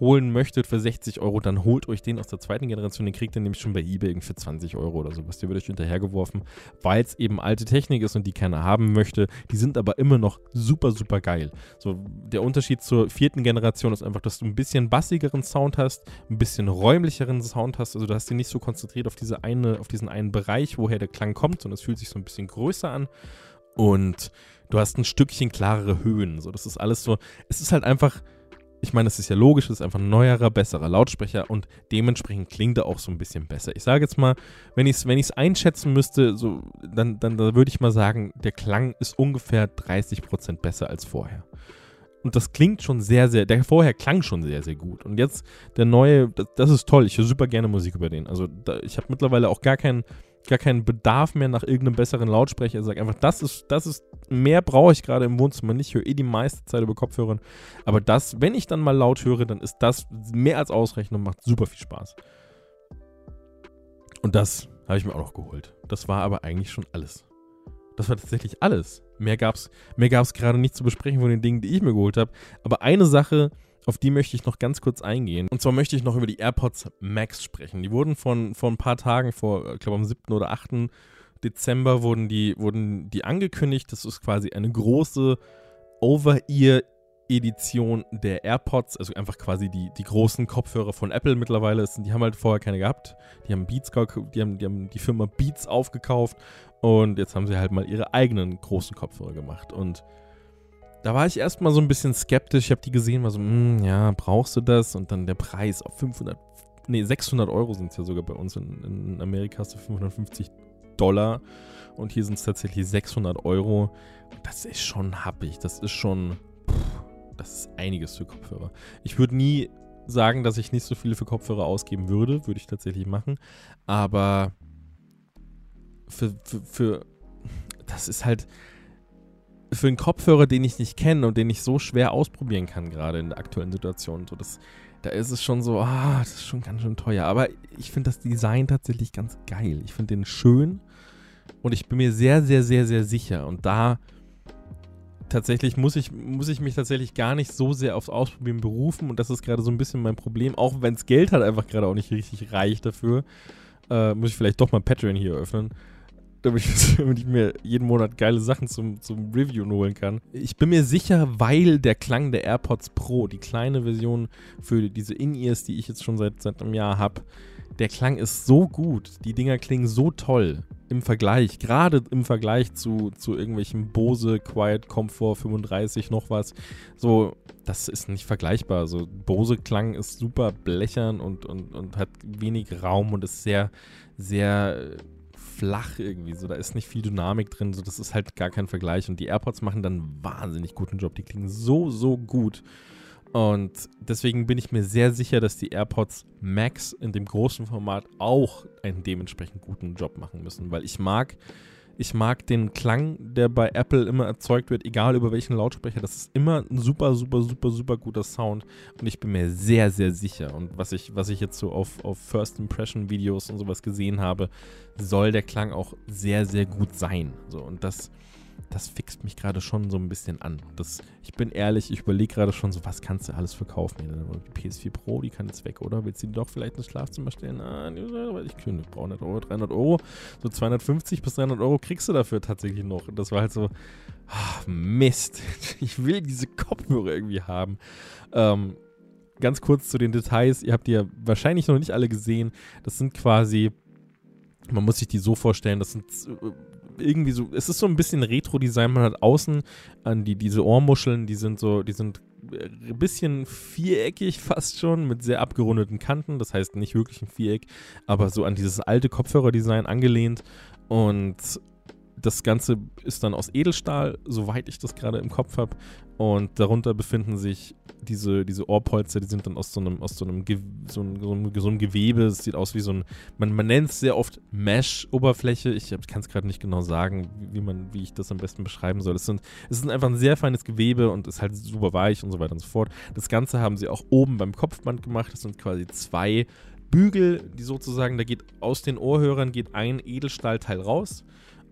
holen möchtet für 60 Euro, dann holt euch den aus der zweiten Generation. Den kriegt ihr nämlich schon bei eBay für 20 Euro oder sowas. Der wird euch hinterhergeworfen, weil es eben alte Technik ist und die keiner haben möchte. Die sind aber immer noch super, super geil. So, der Unterschied zur vierten Generation ist einfach, dass du ein bisschen bassigeren Sound hast, ein bisschen räumlicheren Sound hast. Also du hast dich nicht so konzentriert auf diese eine, auf diesen einen Bereich, woher der Klang kommt, sondern es fühlt sich so ein bisschen größer an. Und du hast ein Stückchen klarere Höhen. So, das ist alles so. Es ist halt einfach ich meine, das ist ja logisch, das ist einfach ein neuerer, besserer Lautsprecher und dementsprechend klingt er auch so ein bisschen besser. Ich sage jetzt mal, wenn ich es wenn einschätzen müsste, so, dann, dann, dann würde ich mal sagen, der Klang ist ungefähr 30% besser als vorher. Und das klingt schon sehr, sehr, der vorher klang schon sehr, sehr gut. Und jetzt der neue, das, das ist toll. Ich höre super gerne Musik über den. Also da, ich habe mittlerweile auch gar keinen, gar keinen Bedarf mehr nach irgendeinem besseren Lautsprecher. Ich sage einfach, das ist, das ist, mehr brauche ich gerade im Wohnzimmer nicht. Ich höre eh die meiste Zeit über Kopfhörer. Aber das, wenn ich dann mal laut höre, dann ist das mehr als ausreichend und macht super viel Spaß. Und das habe ich mir auch noch geholt. Das war aber eigentlich schon alles. Das war tatsächlich alles. Mehr gab es mehr gab's gerade nicht zu besprechen von den Dingen, die ich mir geholt habe. Aber eine Sache, auf die möchte ich noch ganz kurz eingehen. Und zwar möchte ich noch über die AirPods Max sprechen. Die wurden von, vor ein paar Tagen, vor, ich glaube am 7. oder 8. Dezember, wurden die, wurden die angekündigt. Das ist quasi eine große Over-Ear Edition der AirPods, also einfach quasi die, die großen Kopfhörer von Apple mittlerweile. Die haben halt vorher keine gehabt. Die haben Beats, die haben, die haben die Firma Beats aufgekauft und jetzt haben sie halt mal ihre eigenen großen Kopfhörer gemacht. Und da war ich erstmal so ein bisschen skeptisch. Ich habe die gesehen, war so, hm, ja, brauchst du das? Und dann der Preis auf 500, nee, 600 Euro sind es ja sogar bei uns. In, in Amerika hast du 550 Dollar und hier sind es tatsächlich 600 Euro. Das ist schon happig. Das ist schon das ist einiges für Kopfhörer. Ich würde nie sagen, dass ich nicht so viele für Kopfhörer ausgeben würde. Würde ich tatsächlich machen. Aber für, für, für das ist halt für einen Kopfhörer, den ich nicht kenne und den ich so schwer ausprobieren kann, gerade in der aktuellen Situation. So das, da ist es schon so, ah, das ist schon ganz schön teuer. Aber ich finde das Design tatsächlich ganz geil. Ich finde den schön und ich bin mir sehr, sehr, sehr, sehr sicher. Und da tatsächlich muss ich, muss ich mich tatsächlich gar nicht so sehr aufs Ausprobieren berufen und das ist gerade so ein bisschen mein Problem, auch wenn es Geld halt einfach gerade auch nicht richtig reicht dafür, äh, muss ich vielleicht doch mal Patreon hier öffnen, damit ich, damit ich, mir jeden Monat geile Sachen zum, zum Reviewen holen kann. Ich bin mir sicher, weil der Klang der AirPods Pro, die kleine Version für diese In-Ears, die ich jetzt schon seit, seit einem Jahr habe, der Klang ist so gut, die Dinger klingen so toll im Vergleich, gerade im Vergleich zu, zu irgendwelchen Bose Quiet Comfort 35 noch was, so, das ist nicht vergleichbar. So, Bose Klang ist super blechern und, und, und hat wenig Raum und ist sehr, sehr flach irgendwie. So, da ist nicht viel Dynamik drin. So, das ist halt gar kein Vergleich. Und die AirPods machen dann einen wahnsinnig guten Job. Die klingen so, so gut. Und deswegen bin ich mir sehr sicher, dass die AirPods Max in dem großen Format auch einen dementsprechend guten Job machen müssen, weil ich mag, ich mag den Klang, der bei Apple immer erzeugt wird, egal über welchen Lautsprecher. Das ist immer ein super, super, super, super guter Sound. Und ich bin mir sehr, sehr sicher. Und was ich, was ich jetzt so auf, auf First Impression Videos und sowas gesehen habe, soll der Klang auch sehr, sehr gut sein. So, und das das fixt mich gerade schon so ein bisschen an. Das, ich bin ehrlich, ich überlege gerade schon so, was kannst du alles verkaufen? Die PS4 Pro, die kann jetzt weg, oder? Willst du die doch vielleicht ins Schlafzimmer stellen? Ah, ich könnte, brauche 100 Euro, 300 Euro. So 250 bis 300 Euro kriegst du dafür tatsächlich noch. Und das war halt so, ach, Mist. Ich will diese Kopfhörer irgendwie haben. Ähm, ganz kurz zu den Details. Ihr habt die ja wahrscheinlich noch nicht alle gesehen. Das sind quasi man muss sich die so vorstellen, das sind äh, irgendwie so, es ist so ein bisschen Retro-Design. Man hat außen an die, diese Ohrmuscheln, die sind so, die sind ein äh, bisschen viereckig fast schon, mit sehr abgerundeten Kanten. Das heißt nicht wirklich ein Viereck, aber so an dieses alte Kopfhörerdesign angelehnt. Und das Ganze ist dann aus Edelstahl, soweit ich das gerade im Kopf habe. Und darunter befinden sich diese, diese Ohrpolster, die sind dann aus so einem, aus so einem, einem, so einem, so einem Gewebe. Es sieht aus wie so ein, man, man nennt es sehr oft Mesh-Oberfläche. Ich kann es gerade nicht genau sagen, wie, man, wie ich das am besten beschreiben soll. Es, sind, es ist einfach ein sehr feines Gewebe und ist halt super weich und so weiter und so fort. Das Ganze haben sie auch oben beim Kopfband gemacht. Das sind quasi zwei Bügel, die sozusagen, da geht aus den Ohrhörern geht ein Edelstahlteil raus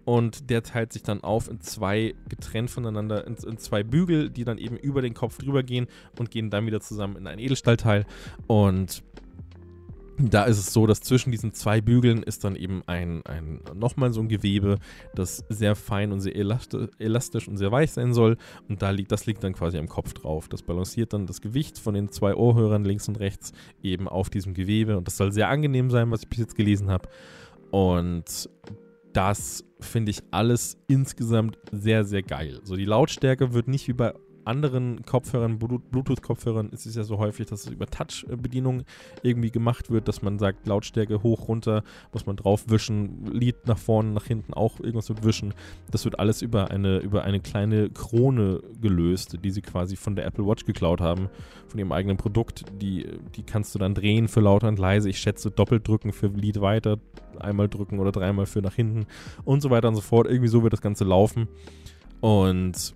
und der teilt sich dann auf in zwei getrennt voneinander, in, in, zwei Bügel, die dann eben über den Kopf drüber gehen und gehen dann wieder zusammen in ein Edelstahlteil. Und da ist es so, dass zwischen diesen zwei Bügeln ist dann eben ein, ein nochmal so ein Gewebe, das sehr fein und sehr elastisch und sehr weich sein soll. Und da liegt, das liegt dann quasi am Kopf drauf. Das balanciert dann das Gewicht von den zwei Ohrhörern links und rechts eben auf diesem Gewebe. Und das soll sehr angenehm sein, was ich bis jetzt gelesen habe. Und das finde ich alles insgesamt sehr, sehr geil. So die Lautstärke wird nicht wie bei anderen Kopfhörern, Bluetooth-Kopfhörern ist es ja so häufig, dass es über Touch-Bedienung irgendwie gemacht wird, dass man sagt, Lautstärke hoch, runter, muss man drauf wischen, Lied nach vorne, nach hinten auch irgendwas mit wischen. Das wird alles über eine, über eine kleine Krone gelöst, die sie quasi von der Apple Watch geklaut haben, von ihrem eigenen Produkt. Die, die kannst du dann drehen für lauter und leise. Ich schätze, doppelt drücken für Lied weiter, einmal drücken oder dreimal für nach hinten und so weiter und so fort. Irgendwie so wird das Ganze laufen. Und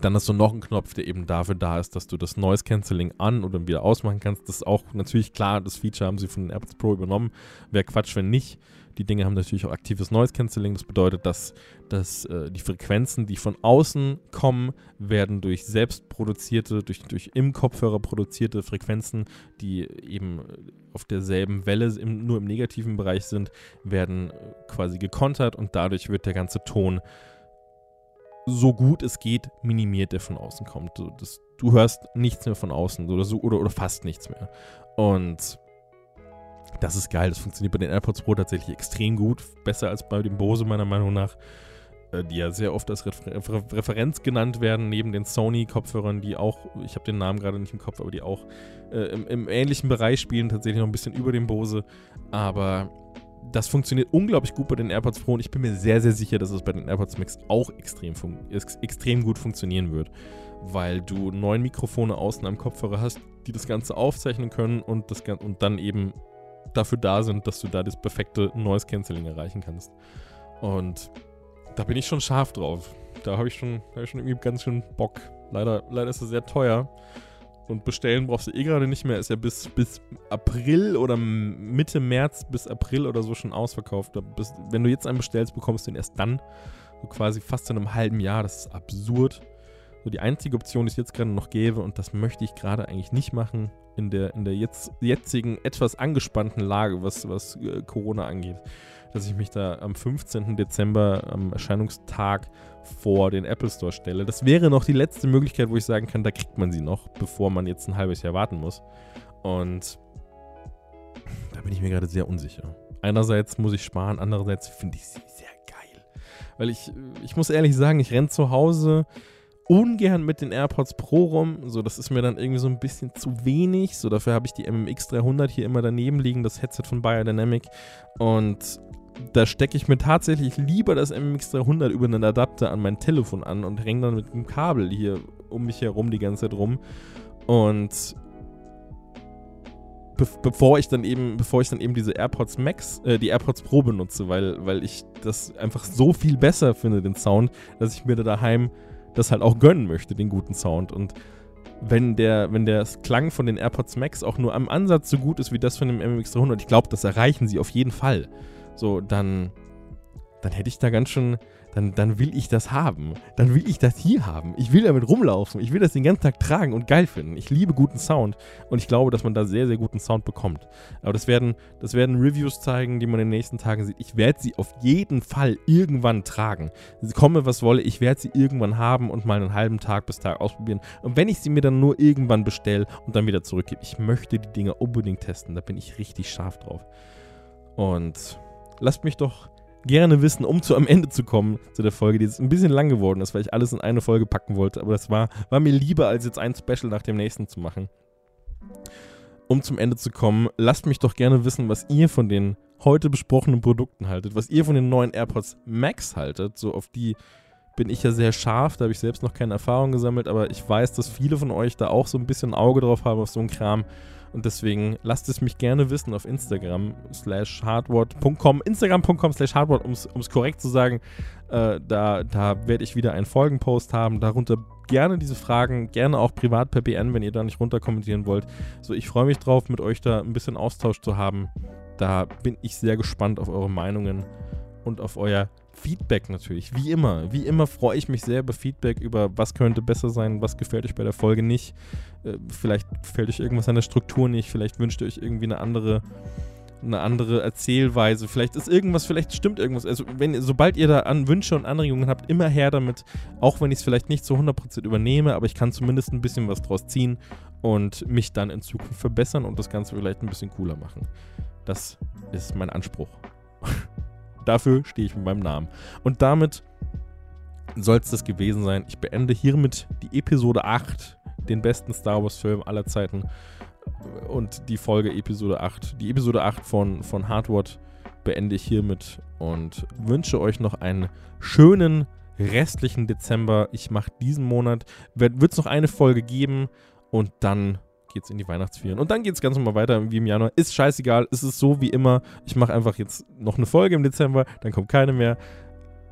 dann hast du noch einen Knopf, der eben dafür da ist, dass du das Noise Cancelling an oder wieder ausmachen kannst. Das ist auch natürlich klar, das Feature haben sie von den AirPods Pro übernommen. Wäre Quatsch, wenn nicht. Die Dinge haben natürlich auch aktives Noise Cancelling. Das bedeutet, dass, dass äh, die Frequenzen, die von außen kommen, werden durch selbst produzierte, durch, durch im Kopfhörer produzierte Frequenzen, die eben auf derselben Welle im, nur im negativen Bereich sind, werden quasi gekontert und dadurch wird der ganze Ton so gut es geht minimiert, der von außen kommt. Du, das, du hörst nichts mehr von außen oder so oder, oder fast nichts mehr. Und das ist geil. Das funktioniert bei den AirPods Pro tatsächlich extrem gut. Besser als bei dem Bose, meiner Meinung nach. Äh, die ja sehr oft als Refer Referenz genannt werden, neben den Sony-Kopfhörern, die auch, ich habe den Namen gerade nicht im Kopf, aber die auch äh, im, im, ähnlichen Bereich spielen, tatsächlich noch ein bisschen über dem Bose. Aber das funktioniert unglaublich gut bei den AirPods Pro und ich bin mir sehr, sehr sicher, dass es bei den AirPods Max auch extrem, extrem gut funktionieren wird, weil du neun Mikrofone außen am Kopfhörer hast, die das Ganze aufzeichnen können und, das, und dann eben dafür da sind, dass du da das perfekte Noise Cancelling erreichen kannst. Und da bin ich schon scharf drauf. Da habe ich, schon, hab ich schon irgendwie ganz schön Bock. Leider, leider ist es sehr teuer. Und bestellen brauchst du eh gerade nicht mehr. Ist ja bis, bis April oder Mitte März bis April oder so schon ausverkauft. Bis, wenn du jetzt einen bestellst, bekommst du ihn erst dann. So quasi fast in einem halben Jahr. Das ist absurd. So die einzige Option, die es jetzt gerade noch gäbe, und das möchte ich gerade eigentlich nicht machen, in der, in der jetzt, jetzigen etwas angespannten Lage, was, was äh, Corona angeht, dass ich mich da am 15. Dezember, am Erscheinungstag, vor den Apple Store stelle. Das wäre noch die letzte Möglichkeit, wo ich sagen kann, da kriegt man sie noch, bevor man jetzt ein halbes Jahr warten muss. Und da bin ich mir gerade sehr unsicher. Einerseits muss ich sparen, andererseits finde ich sie sehr geil. Weil ich, ich muss ehrlich sagen, ich renne zu Hause ungern mit den AirPods Pro rum. So, das ist mir dann irgendwie so ein bisschen zu wenig. So, dafür habe ich die MMX 300 hier immer daneben liegen, das Headset von Biodynamic. Und da stecke ich mir tatsächlich lieber das MMX 300 über einen Adapter an mein Telefon an und hänge dann mit dem Kabel hier um mich herum die ganze Zeit rum. Und be bevor ich dann eben, bevor ich dann eben diese AirPods Max, äh, die AirPods Pro benutze, weil, weil ich das einfach so viel besser finde, den Sound, dass ich mir da daheim das halt auch gönnen möchte, den guten Sound. Und wenn der, wenn der Klang von den AirPods Max auch nur am Ansatz so gut ist wie das von dem MMX 300, ich glaube, das erreichen sie auf jeden Fall so, dann, dann hätte ich da ganz schön, dann, dann will ich das haben. Dann will ich das hier haben. Ich will damit rumlaufen. Ich will das den ganzen Tag tragen und geil finden. Ich liebe guten Sound und ich glaube, dass man da sehr, sehr guten Sound bekommt. Aber das werden, das werden Reviews zeigen, die man in den nächsten Tagen sieht. Ich werde sie auf jeden Fall irgendwann tragen. Komme, was wolle, ich werde sie irgendwann haben und mal einen halben Tag bis Tag ausprobieren. Und wenn ich sie mir dann nur irgendwann bestelle und dann wieder zurückgebe, ich möchte die Dinger unbedingt testen. Da bin ich richtig scharf drauf. Und lasst mich doch gerne wissen, um zu am Ende zu kommen zu der Folge, die jetzt ein bisschen lang geworden ist, weil ich alles in eine Folge packen wollte. Aber das war, war mir lieber, als jetzt ein Special nach dem nächsten zu machen. Um zum Ende zu kommen, lasst mich doch gerne wissen, was ihr von den heute besprochenen Produkten haltet, was ihr von den neuen AirPods Max haltet. So auf die bin ich ja sehr scharf, da habe ich selbst noch keine Erfahrung gesammelt, aber ich weiß, dass viele von euch da auch so ein bisschen Auge drauf haben auf so einen Kram. Und deswegen lasst es mich gerne wissen auf Instagram slash hardword.com, instagram.com slash hardword, um es korrekt zu sagen. Äh, da da werde ich wieder einen Folgenpost haben. Darunter gerne diese Fragen, gerne auch privat per BN, wenn ihr da nicht runter kommentieren wollt. So, ich freue mich drauf, mit euch da ein bisschen Austausch zu haben. Da bin ich sehr gespannt auf eure Meinungen und auf euer Feedback natürlich. Wie immer. Wie immer freue ich mich sehr über Feedback, über was könnte besser sein, was gefällt euch bei der Folge nicht. Äh, vielleicht gefällt euch irgendwas an der Struktur nicht, vielleicht wünscht ihr euch irgendwie eine andere eine andere Erzählweise. Vielleicht ist irgendwas, vielleicht stimmt irgendwas. Also, wenn, sobald ihr da an Wünsche und Anregungen habt, immer her damit. Auch wenn ich es vielleicht nicht zu 100% übernehme, aber ich kann zumindest ein bisschen was draus ziehen und mich dann in Zukunft verbessern und das Ganze vielleicht ein bisschen cooler machen. Das ist mein Anspruch. Dafür stehe ich mit meinem Namen. Und damit soll es das gewesen sein. Ich beende hiermit die Episode 8, den besten Star Wars-Film aller Zeiten. Und die Folge Episode 8. Die Episode 8 von, von Hardwood beende ich hiermit und wünsche euch noch einen schönen restlichen Dezember. Ich mache diesen Monat, wird es noch eine Folge geben und dann geht es in die Weihnachtsferien. Und dann geht es ganz normal weiter wie im Januar. Ist scheißegal, es ist so wie immer. Ich mache einfach jetzt noch eine Folge im Dezember, dann kommt keine mehr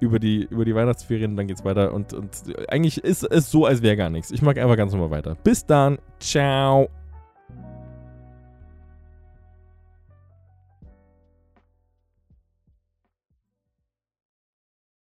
über die, über die Weihnachtsferien, dann geht's weiter. Und, und eigentlich ist es so, als wäre gar nichts. Ich mag einfach ganz normal weiter. Bis dann. Ciao.